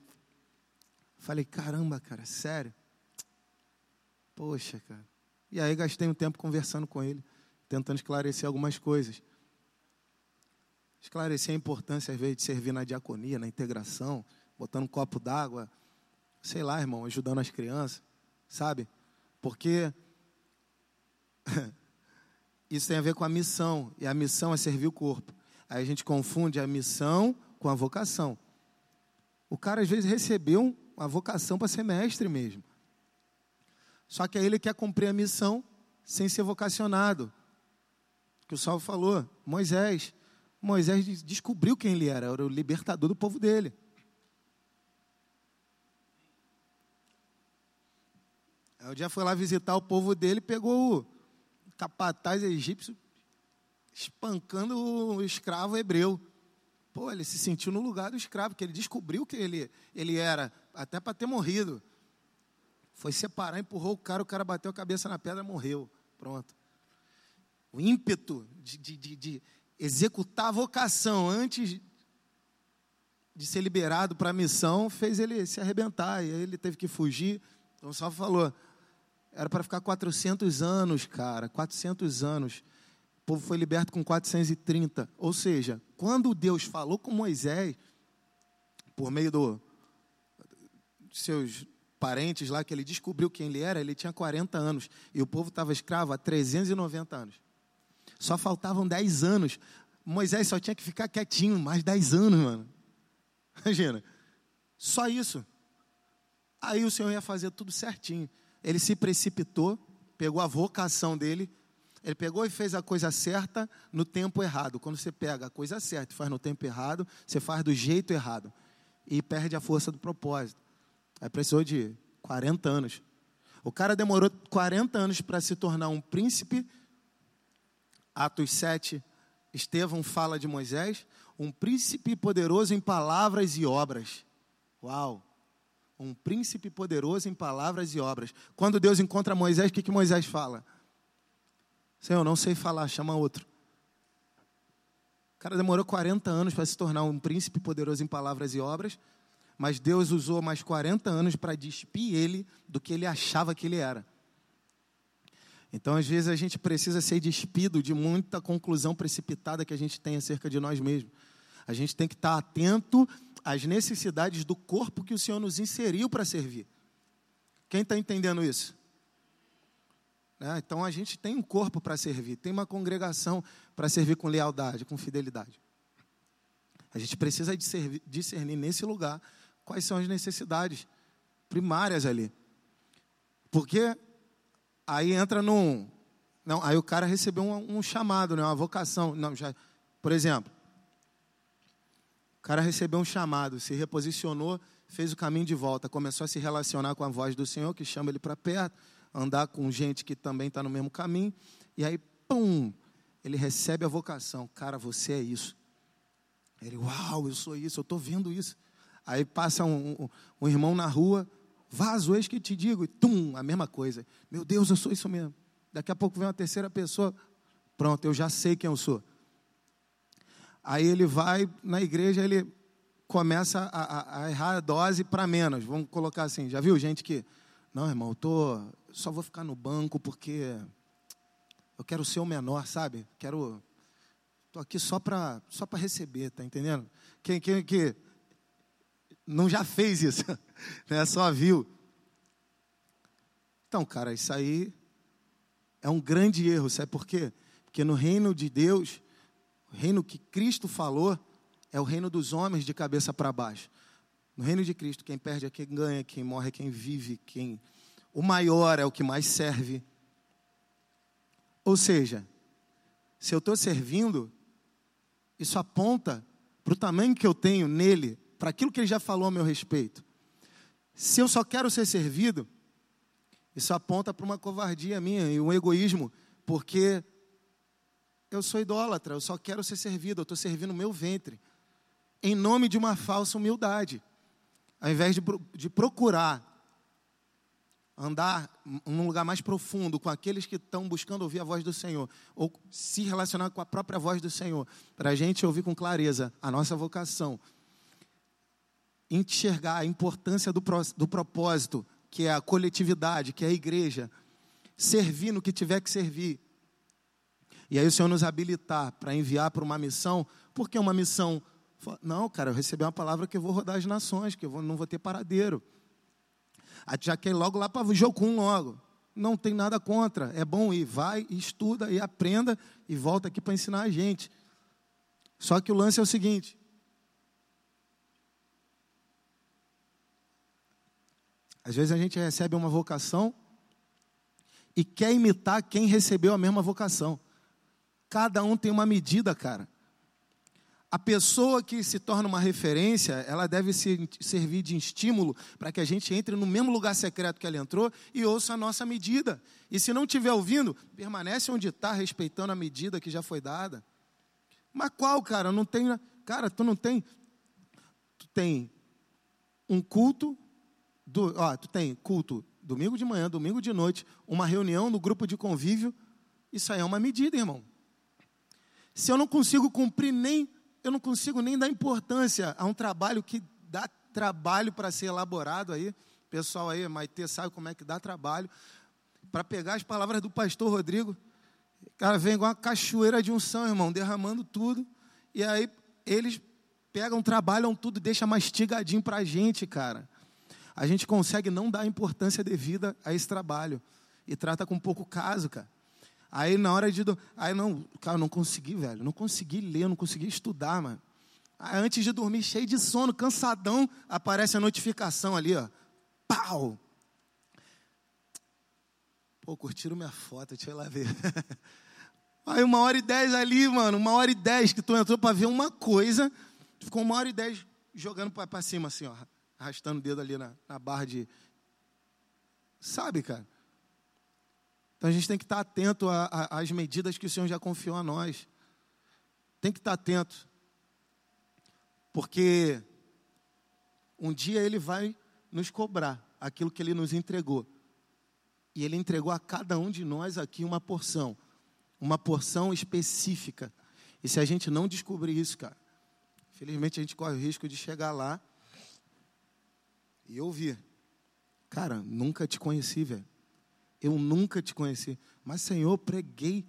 falei, caramba, cara, sério? Poxa, cara. E aí gastei um tempo conversando com ele, tentando esclarecer algumas coisas. Esclarecer a importância, às vezes, de servir na diaconia, na integração, botando um copo d'água, sei lá, irmão, ajudando as crianças, sabe? Porque *laughs* isso tem a ver com a missão, e a missão é servir o corpo. Aí a gente confunde a missão com a vocação. O cara às vezes recebeu uma vocação para ser mestre mesmo. Só que aí ele quer cumprir a missão sem ser vocacionado. Que o Salvo falou, Moisés. Moisés descobriu quem ele era, era o libertador do povo dele. Aí o dia foi lá visitar o povo dele, pegou o capataz egípcio espancando o escravo hebreu. Pô, ele se sentiu no lugar do escravo, que ele descobriu que ele, ele era, até para ter morrido. Foi separar, empurrou o cara, o cara bateu a cabeça na pedra, morreu. Pronto. O ímpeto de, de, de, de executar a vocação antes de ser liberado para a missão fez ele se arrebentar. E aí ele teve que fugir. Então, só falou, era para ficar 400 anos, cara, 400 anos povo foi liberto com 430. Ou seja, quando Deus falou com Moisés, por meio do, dos seus parentes lá, que ele descobriu quem ele era, ele tinha 40 anos. E o povo estava escravo há 390 anos. Só faltavam 10 anos. Moisés só tinha que ficar quietinho, mais 10 anos, mano. *laughs* Imagina. Só isso. Aí o Senhor ia fazer tudo certinho. Ele se precipitou, pegou a vocação dele ele pegou e fez a coisa certa no tempo errado. Quando você pega a coisa certa e faz no tempo errado, você faz do jeito errado. E perde a força do propósito. Aí precisou de 40 anos. O cara demorou 40 anos para se tornar um príncipe. Atos 7, Estevão fala de Moisés, um príncipe poderoso em palavras e obras. Uau! Um príncipe poderoso em palavras e obras. Quando Deus encontra Moisés, o que, que Moisés fala? Senhor, não sei falar, chama outro. O cara demorou 40 anos para se tornar um príncipe poderoso em palavras e obras, mas Deus usou mais 40 anos para despir ele do que ele achava que ele era. Então, às vezes, a gente precisa ser despido de muita conclusão precipitada que a gente tem acerca de nós mesmos. A gente tem que estar atento às necessidades do corpo que o Senhor nos inseriu para servir. Quem está entendendo isso? É, então, a gente tem um corpo para servir, tem uma congregação para servir com lealdade, com fidelidade. A gente precisa discernir nesse lugar quais são as necessidades primárias ali. Porque Aí entra num. Não, aí o cara recebeu um, um chamado, né, uma vocação. Não, já, por exemplo, o cara recebeu um chamado, se reposicionou, fez o caminho de volta, começou a se relacionar com a voz do Senhor, que chama ele para perto, andar com gente que também está no mesmo caminho, e aí, pum, ele recebe a vocação. Cara, você é isso. Ele, uau, eu sou isso, eu estou vendo isso. Aí passa um, um, um irmão na rua, Vaso, eis que te digo, e tum, a mesma coisa. Meu Deus, eu sou isso mesmo. Daqui a pouco vem uma terceira pessoa, pronto, eu já sei quem eu sou. Aí ele vai na igreja, ele começa a, a, a errar a dose para menos. Vamos colocar assim, já viu gente que, não, irmão, eu tô, só vou ficar no banco porque eu quero ser o menor, sabe? Quero, tô aqui só para só para receber, tá entendendo? Quem, quem que não já fez isso, *laughs* né? só viu. Então, cara, isso aí é um grande erro, sabe por quê? Porque no reino de Deus, o reino que Cristo falou, é o reino dos homens de cabeça para baixo. No reino de Cristo, quem perde é quem ganha, quem morre é quem vive, quem o maior é o que mais serve. Ou seja, se eu estou servindo, isso aponta para o tamanho que eu tenho nele para aquilo que ele já falou a meu respeito. Se eu só quero ser servido, isso aponta para uma covardia minha e um egoísmo, porque eu sou idólatra, eu só quero ser servido, eu estou servindo o meu ventre, em nome de uma falsa humildade, ao invés de, de procurar andar num lugar mais profundo com aqueles que estão buscando ouvir a voz do Senhor, ou se relacionar com a própria voz do Senhor, para a gente ouvir com clareza a nossa vocação enxergar a importância do, do propósito, que é a coletividade, que é a igreja, servir no que tiver que servir. E aí o Senhor nos habilitar para enviar para uma missão, porque uma missão. Não, cara, eu recebi uma palavra que eu vou rodar as nações, que eu vou, não vou ter paradeiro. Já quer ir logo lá para o Jocum logo. Não tem nada contra. É bom ir, vai, estuda e aprenda e volta aqui para ensinar a gente. Só que o lance é o seguinte: Às vezes a gente recebe uma vocação e quer imitar quem recebeu a mesma vocação. Cada um tem uma medida, cara. A pessoa que se torna uma referência, ela deve se, servir de estímulo para que a gente entre no mesmo lugar secreto que ela entrou e ouça a nossa medida. E se não estiver ouvindo, permanece onde está, respeitando a medida que já foi dada. Mas qual, cara? Não tem. Cara, tu não tem. Tu tem um culto do, ó, tu tem culto domingo de manhã, domingo de noite, uma reunião no grupo de convívio. Isso aí é uma medida, irmão. Se eu não consigo cumprir nem, eu não consigo nem dar importância a um trabalho que dá trabalho para ser elaborado aí. Pessoal aí, Maite sabe como é que dá trabalho. Para pegar as palavras do pastor Rodrigo, cara, vem igual uma cachoeira de unção, irmão, derramando tudo. E aí eles pegam, trabalham tudo, deixa mastigadinho para a gente, cara a gente consegue não dar importância devida a esse trabalho e trata com pouco caso, cara. Aí na hora de. Aí não, cara, não consegui, velho. Não consegui ler, não consegui estudar, mano. Aí, antes de dormir, cheio de sono, cansadão, aparece a notificação ali, ó. Pau! Pô, curtiram minha foto, deixa eu ir lá ver. *laughs* Aí uma hora e dez ali, mano, uma hora e dez que tu entrou para ver uma coisa, ficou uma hora e dez jogando para cima assim, ó arrastando o dedo ali na, na barra de. Sabe, cara? Então a gente tem que estar atento às medidas que o Senhor já confiou a nós. tem que estar atento. Porque um dia ele vai nos cobrar aquilo que ele nos entregou. E ele entregou a cada um de nós aqui uma porção, uma porção específica. E se a gente não descobrir isso, cara, felizmente a gente corre o risco de chegar lá e ouvir: Cara, nunca te conheci, velho. Eu nunca te conheci. Mas, Senhor, preguei.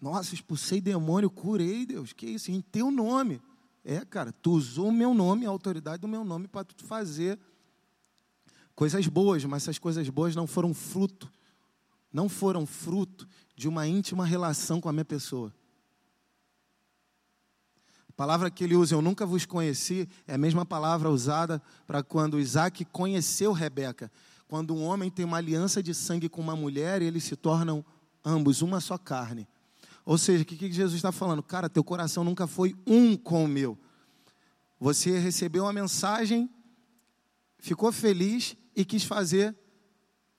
Nossa, expulsei demônio, curei, Deus. Que isso? Em teu nome. É, cara, tu usou o meu nome, a autoridade do meu nome, para tu fazer coisas boas, mas essas coisas boas não foram fruto, não foram fruto de uma íntima relação com a minha pessoa. A palavra que ele usa, eu nunca vos conheci, é a mesma palavra usada para quando Isaac conheceu Rebeca. Quando um homem tem uma aliança de sangue com uma mulher, eles se tornam ambos uma só carne. Ou seja, o que, que Jesus está falando? Cara, teu coração nunca foi um com o meu. Você recebeu uma mensagem, ficou feliz e quis fazer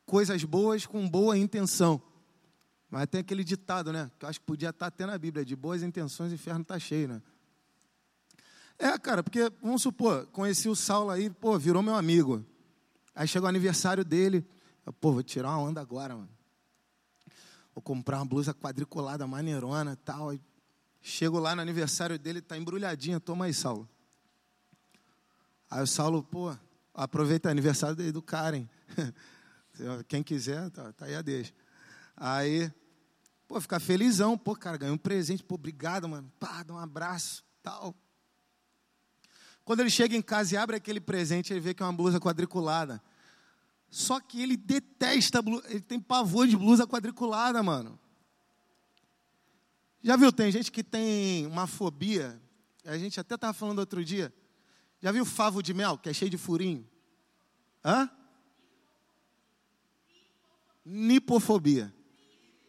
coisas boas com boa intenção. Mas tem aquele ditado, né? Que eu acho que podia estar até na Bíblia: de boas intenções, o inferno está cheio, né? É, cara, porque, vamos supor, conheci o Saulo aí, pô, virou meu amigo. Aí chegou o aniversário dele. Eu, pô, vou tirar uma onda agora, mano. Vou comprar uma blusa quadriculada, maneirona tal. Chego lá no aniversário dele, tá embrulhadinha. Toma aí, Saulo. Aí o Saulo, pô, aproveita o aniversário do Karen. *laughs* Quem quiser, tá, tá aí a deixa. Aí, pô, fica felizão. Pô, cara, ganhei um presente. Pô, obrigado, mano. Pá, dá um abraço, tal. Quando ele chega em casa e abre aquele presente, ele vê que é uma blusa quadriculada. Só que ele detesta, ele tem pavor de blusa quadriculada, mano. Já viu, tem gente que tem uma fobia, a gente até estava falando outro dia. Já viu favo de mel, que é cheio de furinho? Hã? Nipofobia.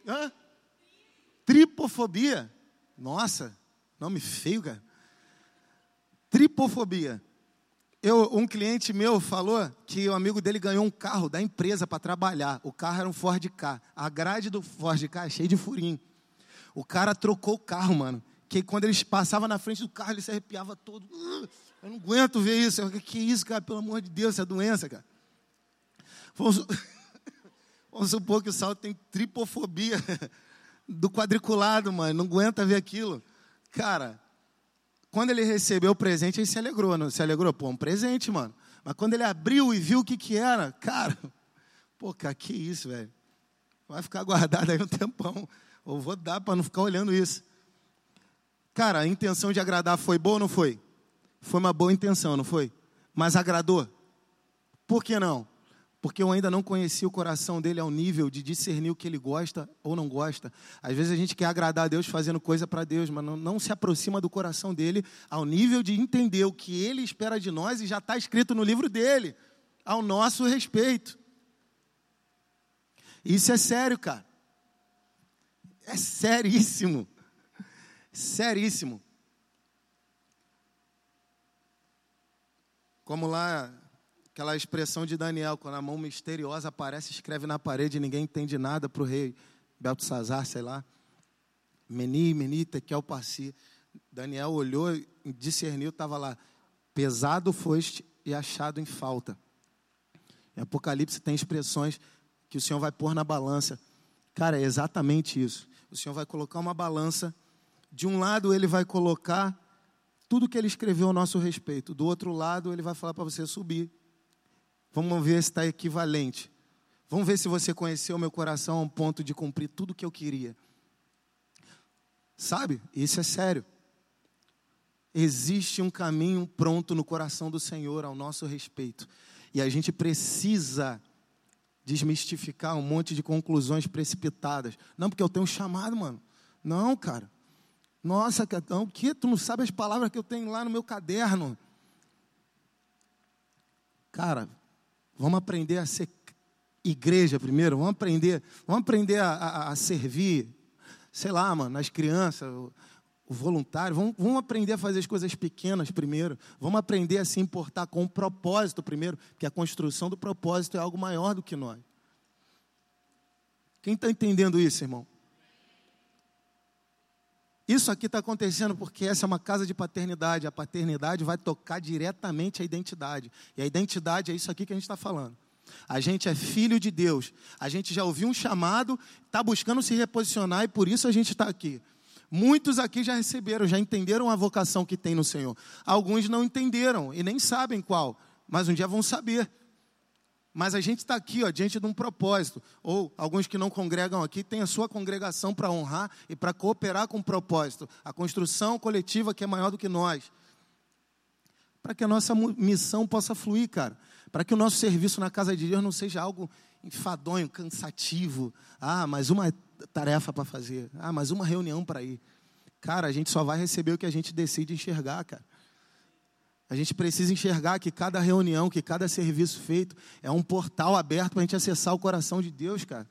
Hã? Tripofobia. Nossa, nome feio, cara. Tripofobia. Eu, um cliente meu falou que o amigo dele ganhou um carro da empresa para trabalhar. O carro era um Ford K. A grade do Ford K é cheia de furinho. O cara trocou o carro, mano. Que quando eles passavam na frente do carro, ele se arrepiava todo. Eu não aguento ver isso. Eu, que isso, cara? Pelo amor de Deus, essa é doença, cara. Vamos, *laughs* vamos supor que o Saulo tem tripofobia *laughs* do quadriculado, mano. Não aguenta ver aquilo. Cara, quando ele recebeu o presente, ele se alegrou, não se alegrou? Pô, um presente, mano. Mas quando ele abriu e viu o que que era, cara, pô, cara, que isso, velho. Vai ficar guardado aí um tempão. Ou vou dar para não ficar olhando isso. Cara, a intenção de agradar foi boa ou não foi? Foi uma boa intenção, não foi? Mas agradou? Por que não? Porque eu ainda não conheci o coração dele ao nível de discernir o que ele gosta ou não gosta. Às vezes a gente quer agradar a Deus fazendo coisa para Deus, mas não, não, se aproxima do coração dele ao nível de entender o que ele espera de nós e já está escrito no livro dele, ao nosso respeito. Isso é sério, cara. É seríssimo. Seríssimo. Como lá Aquela expressão de Daniel, quando a mão misteriosa aparece, escreve na parede, ninguém entende nada para o rei Beltesazar, sei lá. Meni, Meni, Tekel, Passi. Daniel olhou discerniu, estava lá. Pesado foste e achado em falta. Em Apocalipse tem expressões que o Senhor vai pôr na balança. Cara, é exatamente isso. O Senhor vai colocar uma balança. De um lado, ele vai colocar tudo que ele escreveu a nosso respeito. Do outro lado, ele vai falar para você subir Vamos ver se está equivalente. Vamos ver se você conheceu meu coração a um ponto de cumprir tudo o que eu queria. Sabe? Isso é sério. Existe um caminho pronto no coração do Senhor ao nosso respeito. E a gente precisa desmistificar um monte de conclusões precipitadas. Não, porque eu tenho um chamado, mano. Não, cara. Nossa, o que? Tu não sabe as palavras que eu tenho lá no meu caderno. Cara, Vamos aprender a ser igreja primeiro, vamos aprender, vamos aprender a, a, a servir, sei lá, mano, nas crianças, o, o voluntário, vamos, vamos, aprender a fazer as coisas pequenas primeiro, vamos aprender a se importar com o propósito primeiro, porque a construção do propósito é algo maior do que nós. Quem está entendendo isso, irmão? Isso aqui está acontecendo porque essa é uma casa de paternidade. A paternidade vai tocar diretamente a identidade. E a identidade é isso aqui que a gente está falando. A gente é filho de Deus. A gente já ouviu um chamado, está buscando se reposicionar e por isso a gente está aqui. Muitos aqui já receberam, já entenderam a vocação que tem no Senhor. Alguns não entenderam e nem sabem qual, mas um dia vão saber. Mas a gente está aqui, ó, diante de um propósito. Ou alguns que não congregam aqui têm a sua congregação para honrar e para cooperar com o propósito. A construção coletiva que é maior do que nós. Para que a nossa missão possa fluir, cara. Para que o nosso serviço na casa de Deus não seja algo enfadonho, cansativo. Ah, mais uma tarefa para fazer. Ah, mais uma reunião para ir. Cara, a gente só vai receber o que a gente decide enxergar, cara. A gente precisa enxergar que cada reunião, que cada serviço feito é um portal aberto para a gente acessar o coração de Deus, cara.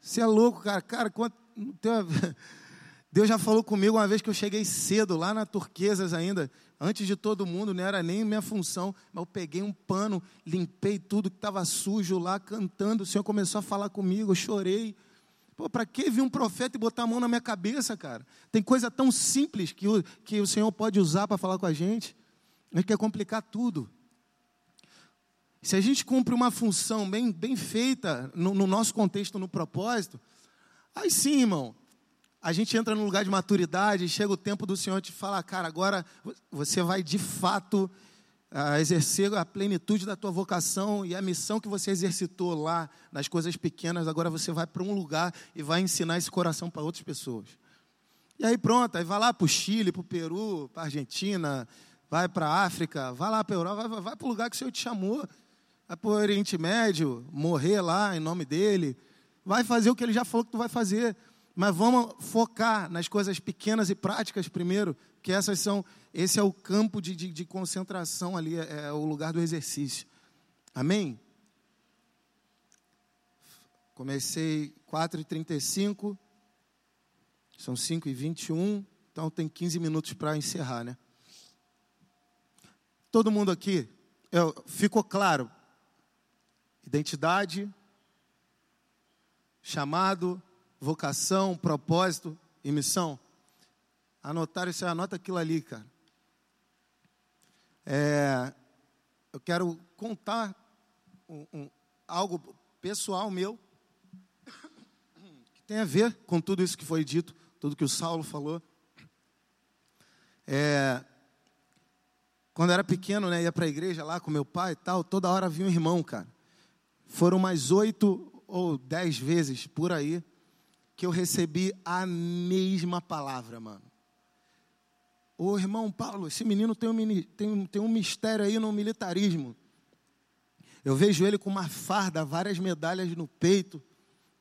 Você é louco, cara. Cara, quanto... *laughs* Deus já falou comigo uma vez que eu cheguei cedo, lá na Turquesas ainda, antes de todo mundo, não era nem minha função, mas eu peguei um pano, limpei tudo que estava sujo lá, cantando. O Senhor começou a falar comigo, eu chorei. Pô, para que vir um profeta e botar a mão na minha cabeça, cara? Tem coisa tão simples que o, que o Senhor pode usar para falar com a gente. Ele quer complicar tudo. Se a gente cumpre uma função bem, bem feita no, no nosso contexto, no propósito, aí sim, irmão, a gente entra no lugar de maturidade, chega o tempo do Senhor te falar, cara, agora você vai de fato uh, exercer a plenitude da tua vocação e a missão que você exercitou lá nas coisas pequenas, agora você vai para um lugar e vai ensinar esse coração para outras pessoas. E aí pronto, aí vai lá para o Chile, para o Peru, para a Argentina, vai para a África, vai lá para a Europa, vai, vai para o lugar que o Senhor te chamou, vai para o Oriente Médio, morrer lá em nome dele, vai fazer o que ele já falou que tu vai fazer. Mas vamos focar nas coisas pequenas e práticas primeiro, que essas são, esse é o campo de, de, de concentração ali, é, é o lugar do exercício. Amém? Comecei 4h35, são 5h21, então tem 15 minutos para encerrar, né? Todo mundo aqui, eu, ficou claro? Identidade, chamado, vocação, propósito e missão. Anotaram isso, anota aquilo ali, cara. É, eu quero contar um, um, algo pessoal meu que tem a ver com tudo isso que foi dito, tudo que o Saulo falou. É, quando eu era pequeno, né, ia para a igreja lá com meu pai e tal, toda hora vinha um irmão, cara. Foram mais oito ou dez vezes por aí que eu recebi a mesma palavra, mano. Ô irmão Paulo, esse menino tem um, tem, tem um mistério aí no militarismo. Eu vejo ele com uma farda, várias medalhas no peito,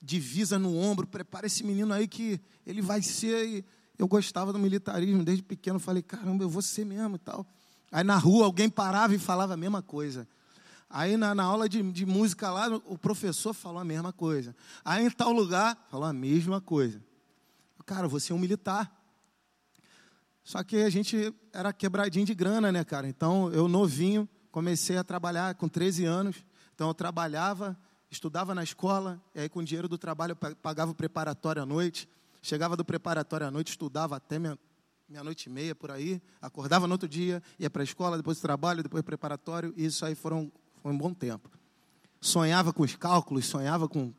divisa no ombro. Prepara esse menino aí que ele vai ser. Eu gostava do militarismo desde pequeno. Falei, caramba, eu vou ser mesmo e tal. Aí na rua alguém parava e falava a mesma coisa. Aí na, na aula de, de, música lá, o professor falou a mesma coisa. Aí em tal lugar, falou a mesma coisa. Cara, você é um militar. Só que a gente era quebradinho de grana, né, cara? Então eu novinho, comecei a trabalhar com 13 anos. Então eu trabalhava, estudava na escola, e aí com o dinheiro do trabalho eu pagava o preparatório à noite. Chegava do preparatório à noite, estudava até meia-noite e meia por aí, acordava no outro dia, ia para a escola, depois trabalho, depois preparatório, e isso aí foram foi um bom tempo. Sonhava com os cálculos, sonhava com.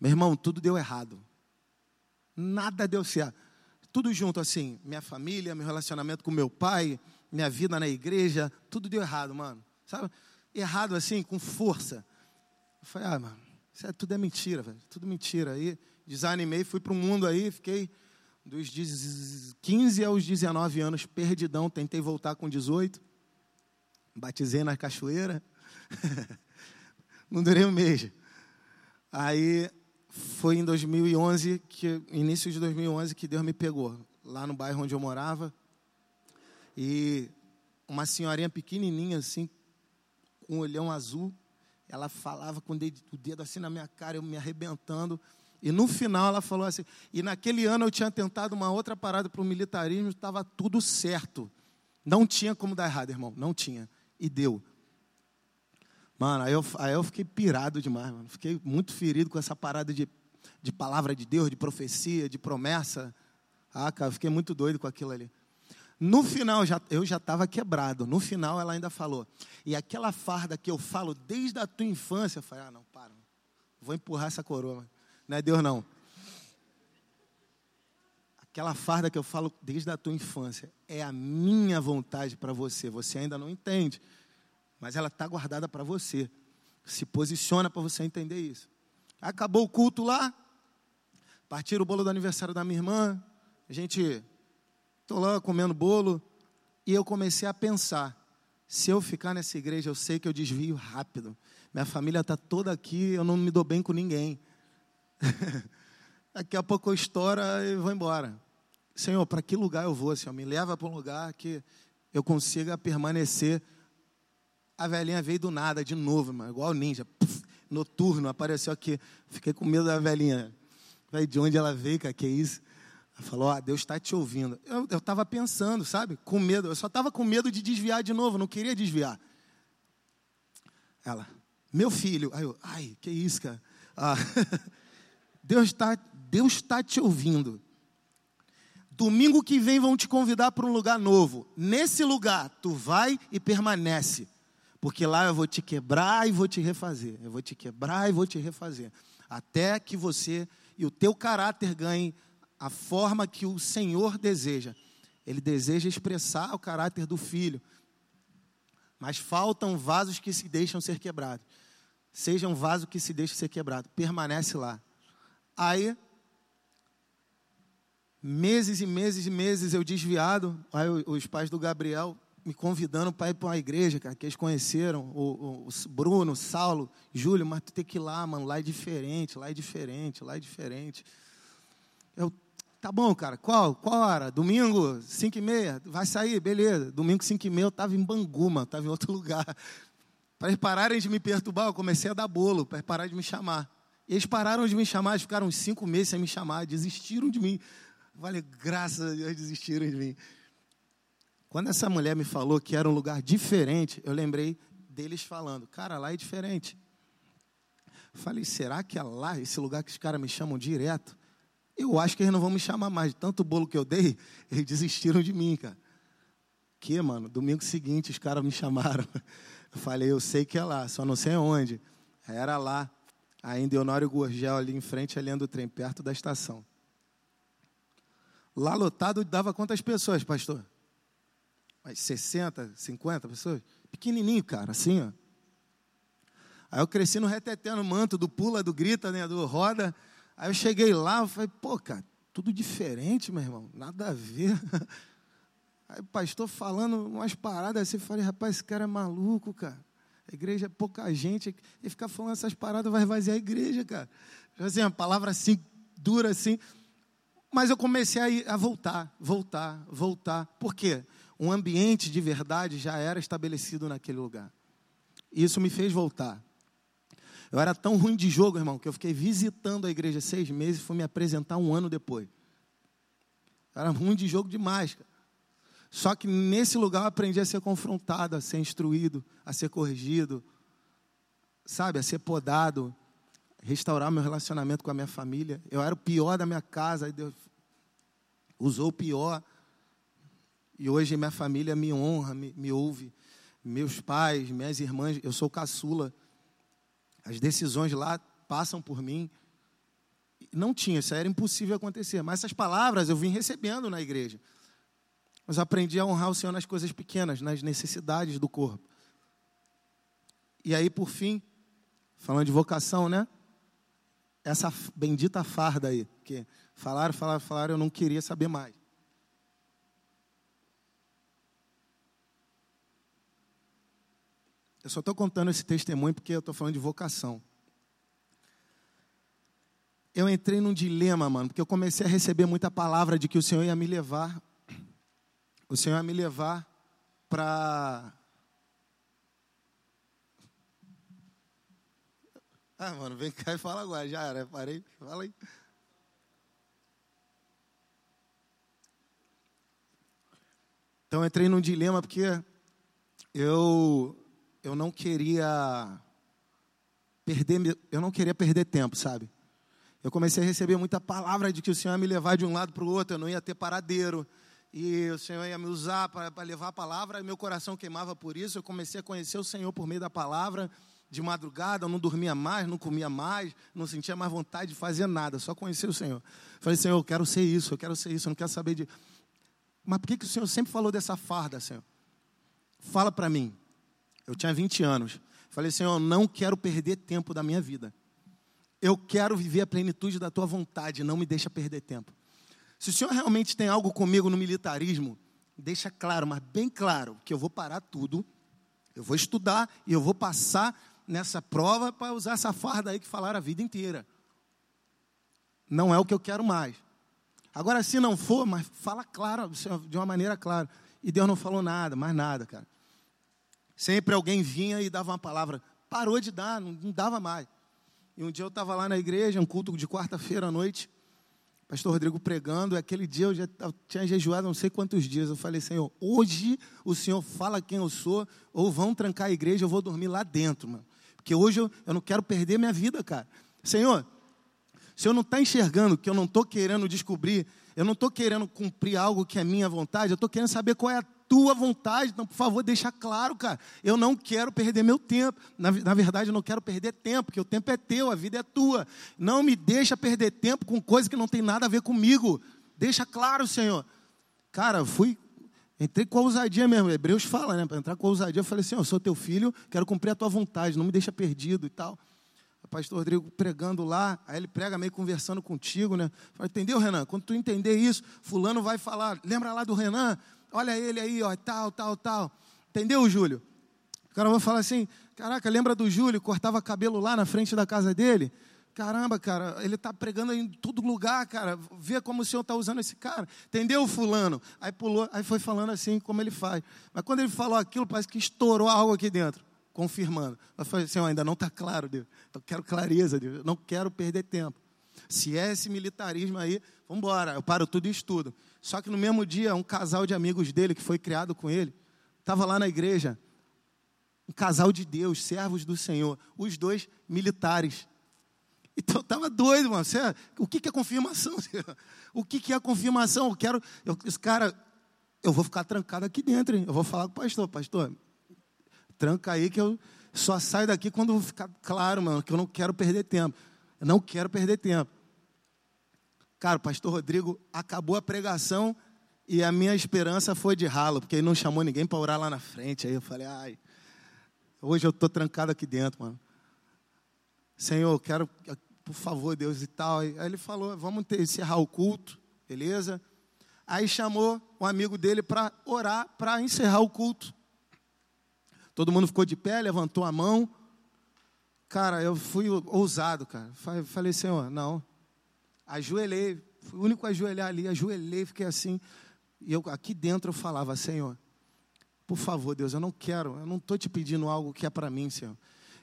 Meu irmão, tudo deu errado. Nada deu certo. Tudo junto assim, minha família, meu relacionamento com meu pai, minha vida na igreja, tudo deu errado, mano. Sabe? Errado assim, com força. Eu falei, ah, mano, isso é, tudo é mentira, velho. Tudo mentira. Aí desanimei, fui para o mundo aí, fiquei dos 15 aos 19 anos perdidão, tentei voltar com 18 batizei na cachoeira. *laughs* Não durei um mês. Aí foi em 2011 que início de 2011 que Deus me pegou lá no bairro onde eu morava e uma senhorinha pequenininha assim com um olhão azul ela falava com o dedo, o dedo assim na minha cara eu me arrebentando e no final ela falou assim e naquele ano eu tinha tentado uma outra parada para o militarismo estava tudo certo não tinha como dar errado irmão não tinha e deu. Mano, aí eu, aí eu fiquei pirado demais, mano. Fiquei muito ferido com essa parada de, de palavra de Deus, de profecia, de promessa. Ah, cara, fiquei muito doido com aquilo ali. No final, já, eu já estava quebrado. No final, ela ainda falou. E aquela farda que eu falo desde a tua infância, eu falei, ah, não, para. Vou empurrar essa coroa. Não é Deus, não. Aquela farda que eu falo desde a tua infância é a minha vontade para você. Você ainda não entende, mas ela está guardada para você. Se posiciona para você entender isso. Acabou o culto lá, partiram o bolo do aniversário da minha irmã. A gente, estou lá comendo bolo e eu comecei a pensar: se eu ficar nessa igreja, eu sei que eu desvio rápido. Minha família está toda aqui, eu não me dou bem com ninguém. *laughs* Daqui a pouco eu estouro e vou embora. Senhor, para que lugar eu vou, Senhor? Me leva para um lugar que eu consiga permanecer. A velhinha veio do nada, de novo, irmão, igual ninja. Puf, noturno, apareceu aqui. Fiquei com medo da velhinha. De onde ela veio, cara? Que isso? Ela falou, ah, Deus está te ouvindo. Eu estava pensando, sabe? Com medo. Eu só estava com medo de desviar de novo, não queria desviar. Ela, meu filho. Aí eu, ai, que isso, cara? Ah, *laughs* Deus está Deus tá te ouvindo. Domingo que vem vão te convidar para um lugar novo. Nesse lugar, tu vai e permanece. Porque lá eu vou te quebrar e vou te refazer. Eu vou te quebrar e vou te refazer. Até que você e o teu caráter ganhem a forma que o Senhor deseja. Ele deseja expressar o caráter do filho. Mas faltam vasos que se deixam ser quebrados. Seja um vaso que se deixe ser quebrado. Permanece lá. Aí meses e meses e meses eu desviado, aí os pais do Gabriel me convidando para ir para uma igreja, cara, que eles conheceram, o, o, Bruno, o Saulo, Júlio, mas tu tem que ir lá, mano, lá é diferente, lá é diferente, lá é diferente. Eu, tá bom, cara, qual, qual hora? Domingo, 5 e meia, vai sair, beleza. Domingo, 5 e meia, eu estava em Bangu, mano, estava em outro *laughs* lugar. Para eles pararem de me perturbar, eu comecei a dar bolo, para eles pararem de me chamar. E eles pararam de me chamar, eles ficaram cinco meses sem me chamar, desistiram de mim. Vale, graças a Deus desistiram de mim. Quando essa mulher me falou que era um lugar diferente, eu lembrei deles falando, cara, lá é diferente. falei, será que é lá, esse lugar que os caras me chamam direto? Eu acho que eles não vão me chamar mais. Tanto bolo que eu dei, *laughs* eles desistiram de mim, cara. Que, mano, domingo seguinte os caras me chamaram. *laughs* Eu falei, eu sei que é lá, só não sei onde. Era lá, ainda Honório Gurgel, ali em frente, ali do trem, perto da estação. Lá lotado dava quantas pessoas, pastor? Mais 60, 50 pessoas? Pequenininho, cara, assim, ó. Aí eu cresci no reteté, no manto, do pula, do grita, né, do roda. Aí eu cheguei lá, eu falei, pô, cara, tudo diferente, meu irmão, nada a ver. *laughs* Aí o pastor falando umas paradas assim, falei, rapaz, esse cara é maluco, cara. A igreja é pouca gente, e ficar falando essas paradas vai esvaziar a igreja, cara. Assim, uma palavra assim, dura assim. Mas eu comecei a, a voltar, voltar, voltar. Por quê? Um ambiente de verdade já era estabelecido naquele lugar. Isso me fez voltar. Eu era tão ruim de jogo, irmão, que eu fiquei visitando a igreja seis meses e fui me apresentar um ano depois. Eu era ruim de jogo demais, cara. Só que nesse lugar eu aprendi a ser confrontado, a ser instruído, a ser corrigido, sabe, a ser podado, restaurar meu relacionamento com a minha família. Eu era o pior da minha casa, Deus usou o pior. E hoje minha família me honra, me, me ouve. Meus pais, minhas irmãs, eu sou caçula. As decisões lá passam por mim. Não tinha, isso era impossível acontecer. Mas essas palavras eu vim recebendo na igreja. Mas aprendi a honrar o Senhor nas coisas pequenas, nas necessidades do corpo. E aí, por fim, falando de vocação, né? essa bendita farda aí, que falaram, falaram, falaram, eu não queria saber mais. Eu só estou contando esse testemunho porque eu estou falando de vocação. Eu entrei num dilema, mano, porque eu comecei a receber muita palavra de que o Senhor ia me levar, o Senhor me levar para Ah, mano, vem cá e fala agora. Já era, parei. Fala aí. Então entrei num dilema porque eu eu não queria perder eu não queria perder tempo, sabe? Eu comecei a receber muita palavra de que o Senhor ia me levar de um lado para o outro, eu não ia ter paradeiro. E o Senhor ia me usar para levar a palavra, e meu coração queimava por isso. Eu comecei a conhecer o Senhor por meio da palavra. De madrugada, eu não dormia mais, não comia mais, não sentia mais vontade de fazer nada, só conhecer o Senhor. Falei, Senhor, eu quero ser isso, eu quero ser isso, eu não quero saber de. Mas por que, que o Senhor sempre falou dessa farda, Senhor? Fala para mim. Eu tinha 20 anos. Falei, Senhor, eu não quero perder tempo da minha vida. Eu quero viver a plenitude da tua vontade, não me deixa perder tempo. Se o Senhor realmente tem algo comigo no militarismo, deixa claro, mas bem claro, que eu vou parar tudo, eu vou estudar e eu vou passar nessa prova para usar essa farda aí que falaram a vida inteira. Não é o que eu quero mais. Agora, se não for, mas fala claro, de uma maneira clara. E Deus não falou nada, mais nada, cara. Sempre alguém vinha e dava uma palavra. Parou de dar, não, não dava mais. E um dia eu estava lá na igreja, um culto de quarta-feira à noite, pastor Rodrigo pregando, aquele dia eu já tinha jejuado não sei quantos dias. Eu falei, Senhor, hoje o Senhor fala quem eu sou, ou vão trancar a igreja, eu vou dormir lá dentro, mano. Porque hoje eu, eu não quero perder minha vida, cara. Senhor, o Senhor não está enxergando que eu não estou querendo descobrir, eu não estou querendo cumprir algo que é minha vontade, eu estou querendo saber qual é a tua vontade. Então, por favor, deixa claro, cara. Eu não quero perder meu tempo. Na, na, verdade, eu não quero perder tempo, porque o tempo é teu, a vida é tua. Não me deixa perder tempo com coisa que não tem nada a ver comigo. Deixa claro, Senhor. Cara, fui. Entrei com ousadia mesmo. Hebreus fala, né? Para entrar com ousadia, eu falei assim: eu sou teu filho, quero cumprir a tua vontade, não me deixa perdido e tal. O pastor Rodrigo pregando lá, aí ele prega meio conversando contigo, né? Fala, entendeu, Renan? Quando tu entender isso, fulano vai falar, lembra lá do Renan? Olha ele aí, ó, tal, tal, tal. Entendeu, Júlio? O cara vai falar assim: caraca, lembra do Júlio, cortava cabelo lá na frente da casa dele? Caramba, cara, ele está pregando em todo lugar, cara. Vê como o Senhor está usando esse cara. Entendeu, fulano? Aí pulou, aí foi falando assim como ele faz. Mas quando ele falou aquilo, parece que estourou algo aqui dentro, confirmando. Eu falei assim, ainda não está claro, Deus. Eu quero clareza, Deus. Eu não quero perder tempo. Se é esse militarismo aí, vamos embora. Eu paro tudo e estudo. Só que no mesmo dia, um casal de amigos dele, que foi criado com ele, estava lá na igreja. Um casal de Deus, servos do Senhor. Os dois militares. Então eu estava doido, mano. Você, o que, que é confirmação? *laughs* O que, que é confirmação? Eu quero. Eu, cara, eu vou ficar trancado aqui dentro, hein? Eu vou falar com o pastor, pastor, tranca aí que eu só saio daqui quando ficar claro, mano, que eu não quero perder tempo. Eu não quero perder tempo. Cara, o pastor Rodrigo acabou a pregação e a minha esperança foi de ralo, porque ele não chamou ninguém para orar lá na frente. Aí eu falei, ai, hoje eu estou trancado aqui dentro, mano. Senhor, quero, por favor, Deus e tal. Aí ele falou, vamos ter, encerrar o culto, beleza? Aí chamou um amigo dele para orar, para encerrar o culto. Todo mundo ficou de pé, levantou a mão. Cara, eu fui ousado, cara. Falei, Senhor, não, ajoelhei, fui o único a ajoelhar ali, ajoelhei, fiquei assim. E eu aqui dentro eu falava, Senhor, por favor, Deus, eu não quero, eu não estou te pedindo algo que é para mim, Senhor.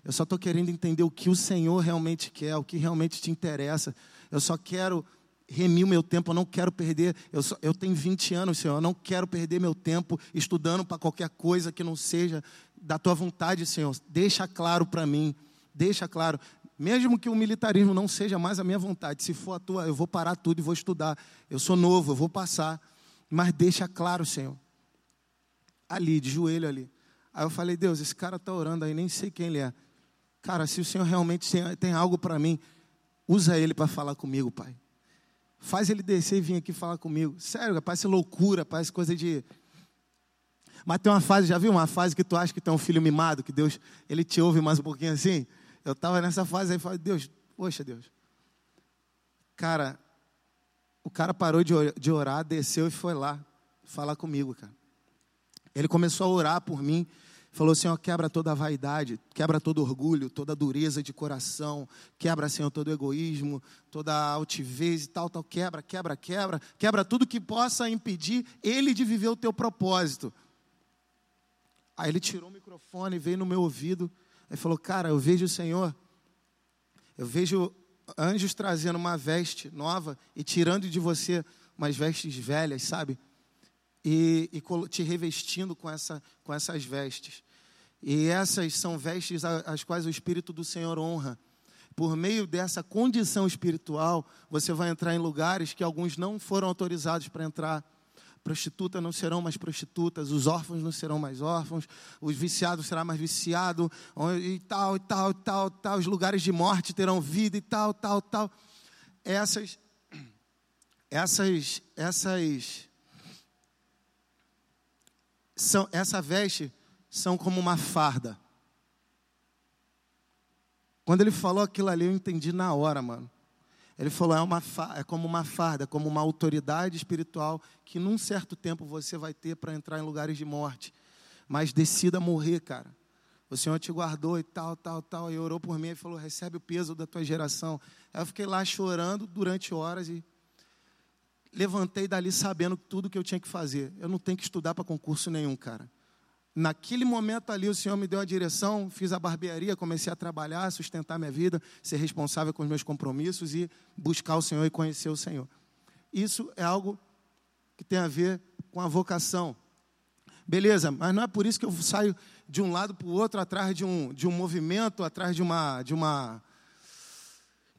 Eu só estou querendo entender o que o Senhor realmente quer, o que realmente te interessa. Eu só quero remir o meu tempo, eu não quero perder. Eu, só, eu tenho 20 anos, Senhor, eu não quero perder meu tempo estudando para qualquer coisa que não seja da tua vontade, Senhor. Deixa claro para mim, deixa claro. Mesmo que o militarismo não seja mais a minha vontade, se for a tua, eu vou parar tudo e vou estudar. Eu sou novo, eu vou passar. Mas deixa claro, Senhor. Ali, de joelho ali. Aí eu falei, Deus, esse cara está orando aí, nem sei quem ele é. Cara, se o Senhor realmente tem, algo para mim, usa ele para falar comigo, Pai. Faz ele descer e vir aqui falar comigo. Sério, parece loucura, parece coisa de. Mas tem uma fase, já viu uma fase que tu acha que tem um filho mimado, que Deus, ele te ouve mais um pouquinho assim? Eu estava nessa fase aí, falei, Deus, poxa Deus. Cara, o cara parou de orar, desceu e foi lá falar comigo, cara. Ele começou a orar por mim, falou, Senhor, quebra toda a vaidade, quebra todo orgulho, toda dureza de coração, quebra, Senhor, todo egoísmo, toda altivez e tal, tal, quebra, quebra, quebra, quebra tudo que possa impedir ele de viver o teu propósito. Aí ele tirou o microfone, veio no meu ouvido ele falou: Cara, eu vejo o Senhor, eu vejo anjos trazendo uma veste nova e tirando de você umas vestes velhas, sabe? E, e te revestindo com, essa, com essas vestes. E essas são vestes as quais o Espírito do Senhor honra. Por meio dessa condição espiritual, você vai entrar em lugares que alguns não foram autorizados para entrar. Prostitutas não serão mais prostitutas, os órfãos não serão mais órfãos, os viciados serão mais viciados, e tal, e tal, e tal, tal. Os lugares de morte terão vida e tal, tal, tal. Essas, essas, essas, são, essa veste são como uma farda. Quando ele falou aquilo ali, eu entendi na hora, mano. Ele falou: é, uma, é como uma farda, como uma autoridade espiritual que num certo tempo você vai ter para entrar em lugares de morte. Mas decida morrer, cara. O Senhor te guardou e tal, tal, tal. E orou por mim e falou: recebe o peso da tua geração. Eu fiquei lá chorando durante horas e levantei dali sabendo tudo que eu tinha que fazer. Eu não tenho que estudar para concurso nenhum, cara. Naquele momento ali, o Senhor me deu a direção, fiz a barbearia, comecei a trabalhar, sustentar minha vida, ser responsável com os meus compromissos e buscar o Senhor e conhecer o Senhor. Isso é algo que tem a ver com a vocação. Beleza, mas não é por isso que eu saio de um lado para o outro, atrás de um, de um movimento, atrás de uma, de uma.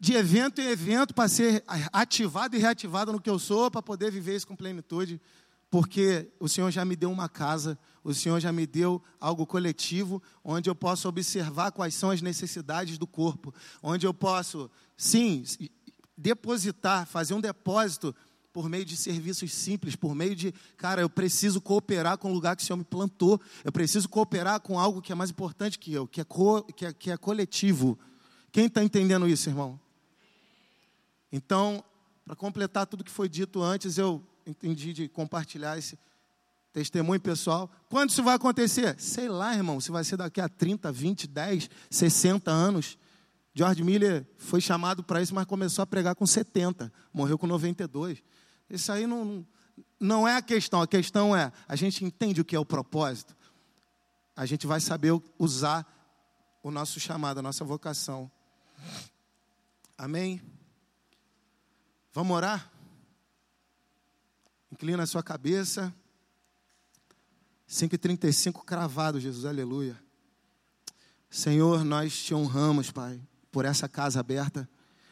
de evento em evento, para ser ativado e reativado no que eu sou, para poder viver isso com plenitude porque o Senhor já me deu uma casa, o Senhor já me deu algo coletivo, onde eu posso observar quais são as necessidades do corpo, onde eu posso, sim, depositar, fazer um depósito por meio de serviços simples, por meio de, cara, eu preciso cooperar com o lugar que o Senhor me plantou, eu preciso cooperar com algo que é mais importante que eu, que é, co, que é, que é coletivo. Quem está entendendo isso, irmão? Então, para completar tudo que foi dito antes, eu entendi de compartilhar esse testemunho pessoal. Quando isso vai acontecer? Sei lá, irmão, se vai ser daqui a 30, 20, 10, 60 anos. George Miller foi chamado para isso, mas começou a pregar com 70, morreu com 92. Isso aí não, não é a questão, a questão é, a gente entende o que é o propósito, a gente vai saber usar o nosso chamado, a nossa vocação. Amém? Vamos orar? Inclina a sua cabeça. 5h35 cravado, Jesus, aleluia. Senhor, nós te honramos, Pai, por essa casa aberta,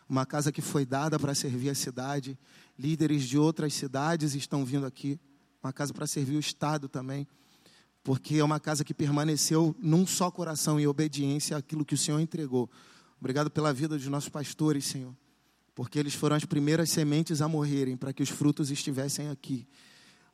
uma casa que foi dada para servir a cidade. Líderes de outras cidades estão vindo aqui, uma casa para servir o Estado também, porque é uma casa que permaneceu num só coração em obediência àquilo que o Senhor entregou. Obrigado pela vida dos nossos pastores, Senhor porque eles foram as primeiras sementes a morrerem para que os frutos estivessem aqui.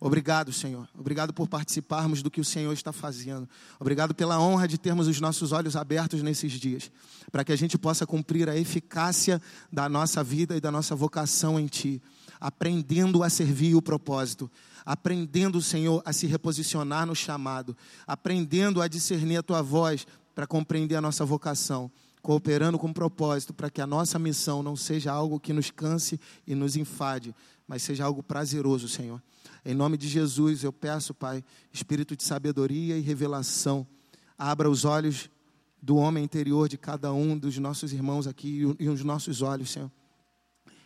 Obrigado, Senhor. Obrigado por participarmos do que o Senhor está fazendo. Obrigado pela honra de termos os nossos olhos abertos nesses dias, para que a gente possa cumprir a eficácia da nossa vida e da nossa vocação em Ti, aprendendo a servir o propósito, aprendendo, Senhor, a se reposicionar no chamado, aprendendo a discernir a Tua voz para compreender a nossa vocação cooperando com propósito para que a nossa missão não seja algo que nos canse e nos enfade, mas seja algo prazeroso, Senhor. Em nome de Jesus, eu peço, Pai, espírito de sabedoria e revelação, abra os olhos do homem interior de cada um dos nossos irmãos aqui e os nossos olhos, Senhor.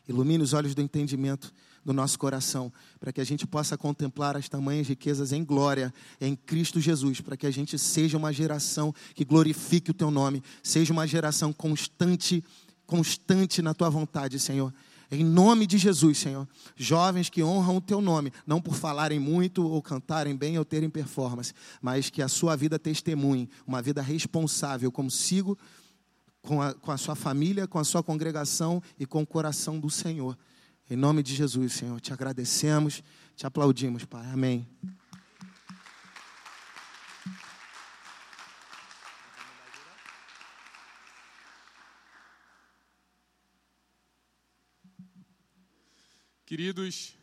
Ilumine os olhos do entendimento do nosso coração, para que a gente possa contemplar as tamanhas riquezas em glória em Cristo Jesus, para que a gente seja uma geração que glorifique o teu nome, seja uma geração constante, constante na tua vontade, Senhor. Em nome de Jesus, Senhor. Jovens que honram o teu nome, não por falarem muito ou cantarem bem ou terem performance, mas que a sua vida testemunhe, uma vida responsável, como sigo com a, com a sua família, com a sua congregação e com o coração do Senhor. Em nome de Jesus, Senhor, te agradecemos, te aplaudimos, Pai. Amém. Queridos,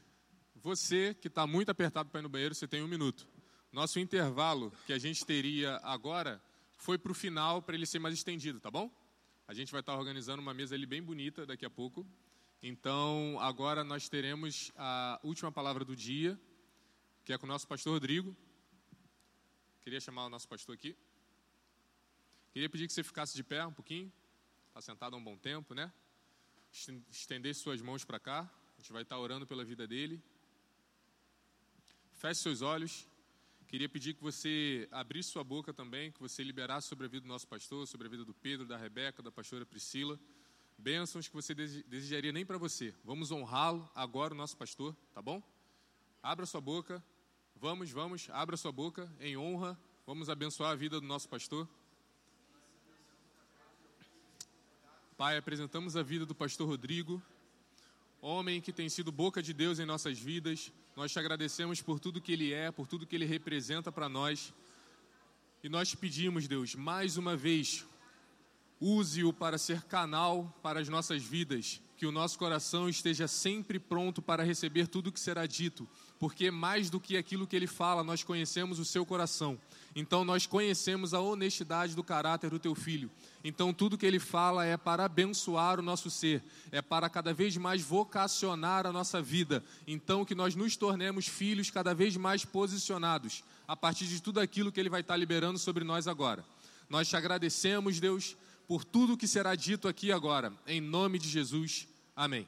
você que está muito apertado para ir no banheiro, você tem um minuto. Nosso intervalo que a gente teria agora foi para o final, para ele ser mais estendido, tá bom? A gente vai estar tá organizando uma mesa ali bem bonita daqui a pouco. Então, agora nós teremos a última palavra do dia, que é com o nosso pastor Rodrigo. Queria chamar o nosso pastor aqui. Queria pedir que você ficasse de pé um pouquinho. Está sentado há um bom tempo, né? Estender suas mãos para cá. A gente vai estar orando pela vida dele. Feche seus olhos. Queria pedir que você abrisse sua boca também, que você liberasse sobre a vida do nosso pastor, sobre a vida do Pedro, da Rebeca, da pastora Priscila bênçãos que você desejaria nem para você. Vamos honrá-lo agora, o nosso pastor, tá bom? Abra sua boca. Vamos, vamos, abra sua boca em honra. Vamos abençoar a vida do nosso pastor. Pai, apresentamos a vida do pastor Rodrigo, homem que tem sido boca de Deus em nossas vidas. Nós te agradecemos por tudo que ele é, por tudo que ele representa para nós. E nós te pedimos, Deus, mais uma vez, use-o para ser canal para as nossas vidas, que o nosso coração esteja sempre pronto para receber tudo o que será dito, porque mais do que aquilo que ele fala, nós conhecemos o seu coração. Então nós conhecemos a honestidade do caráter do teu filho. Então tudo que ele fala é para abençoar o nosso ser, é para cada vez mais vocacionar a nossa vida. Então que nós nos tornemos filhos cada vez mais posicionados a partir de tudo aquilo que ele vai estar liberando sobre nós agora. Nós te agradecemos, Deus, por tudo que será dito aqui agora. Em nome de Jesus. Amém.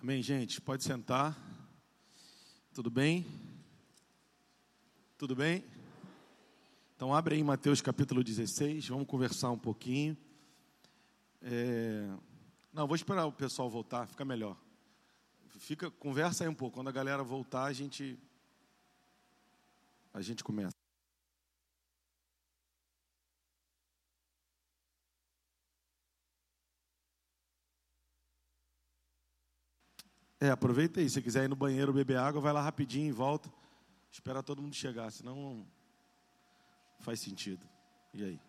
Amém, gente. Pode sentar. Tudo bem? Tudo bem? Então abre aí Mateus capítulo 16, vamos conversar um pouquinho. É... Não, vou esperar o pessoal voltar, fica melhor. Fica, conversa aí um pouco. Quando a galera voltar, a gente a gente começa. É, aproveita aí. Se quiser ir no banheiro beber água, vai lá rapidinho e volta. Espera todo mundo chegar, senão não faz sentido. E aí?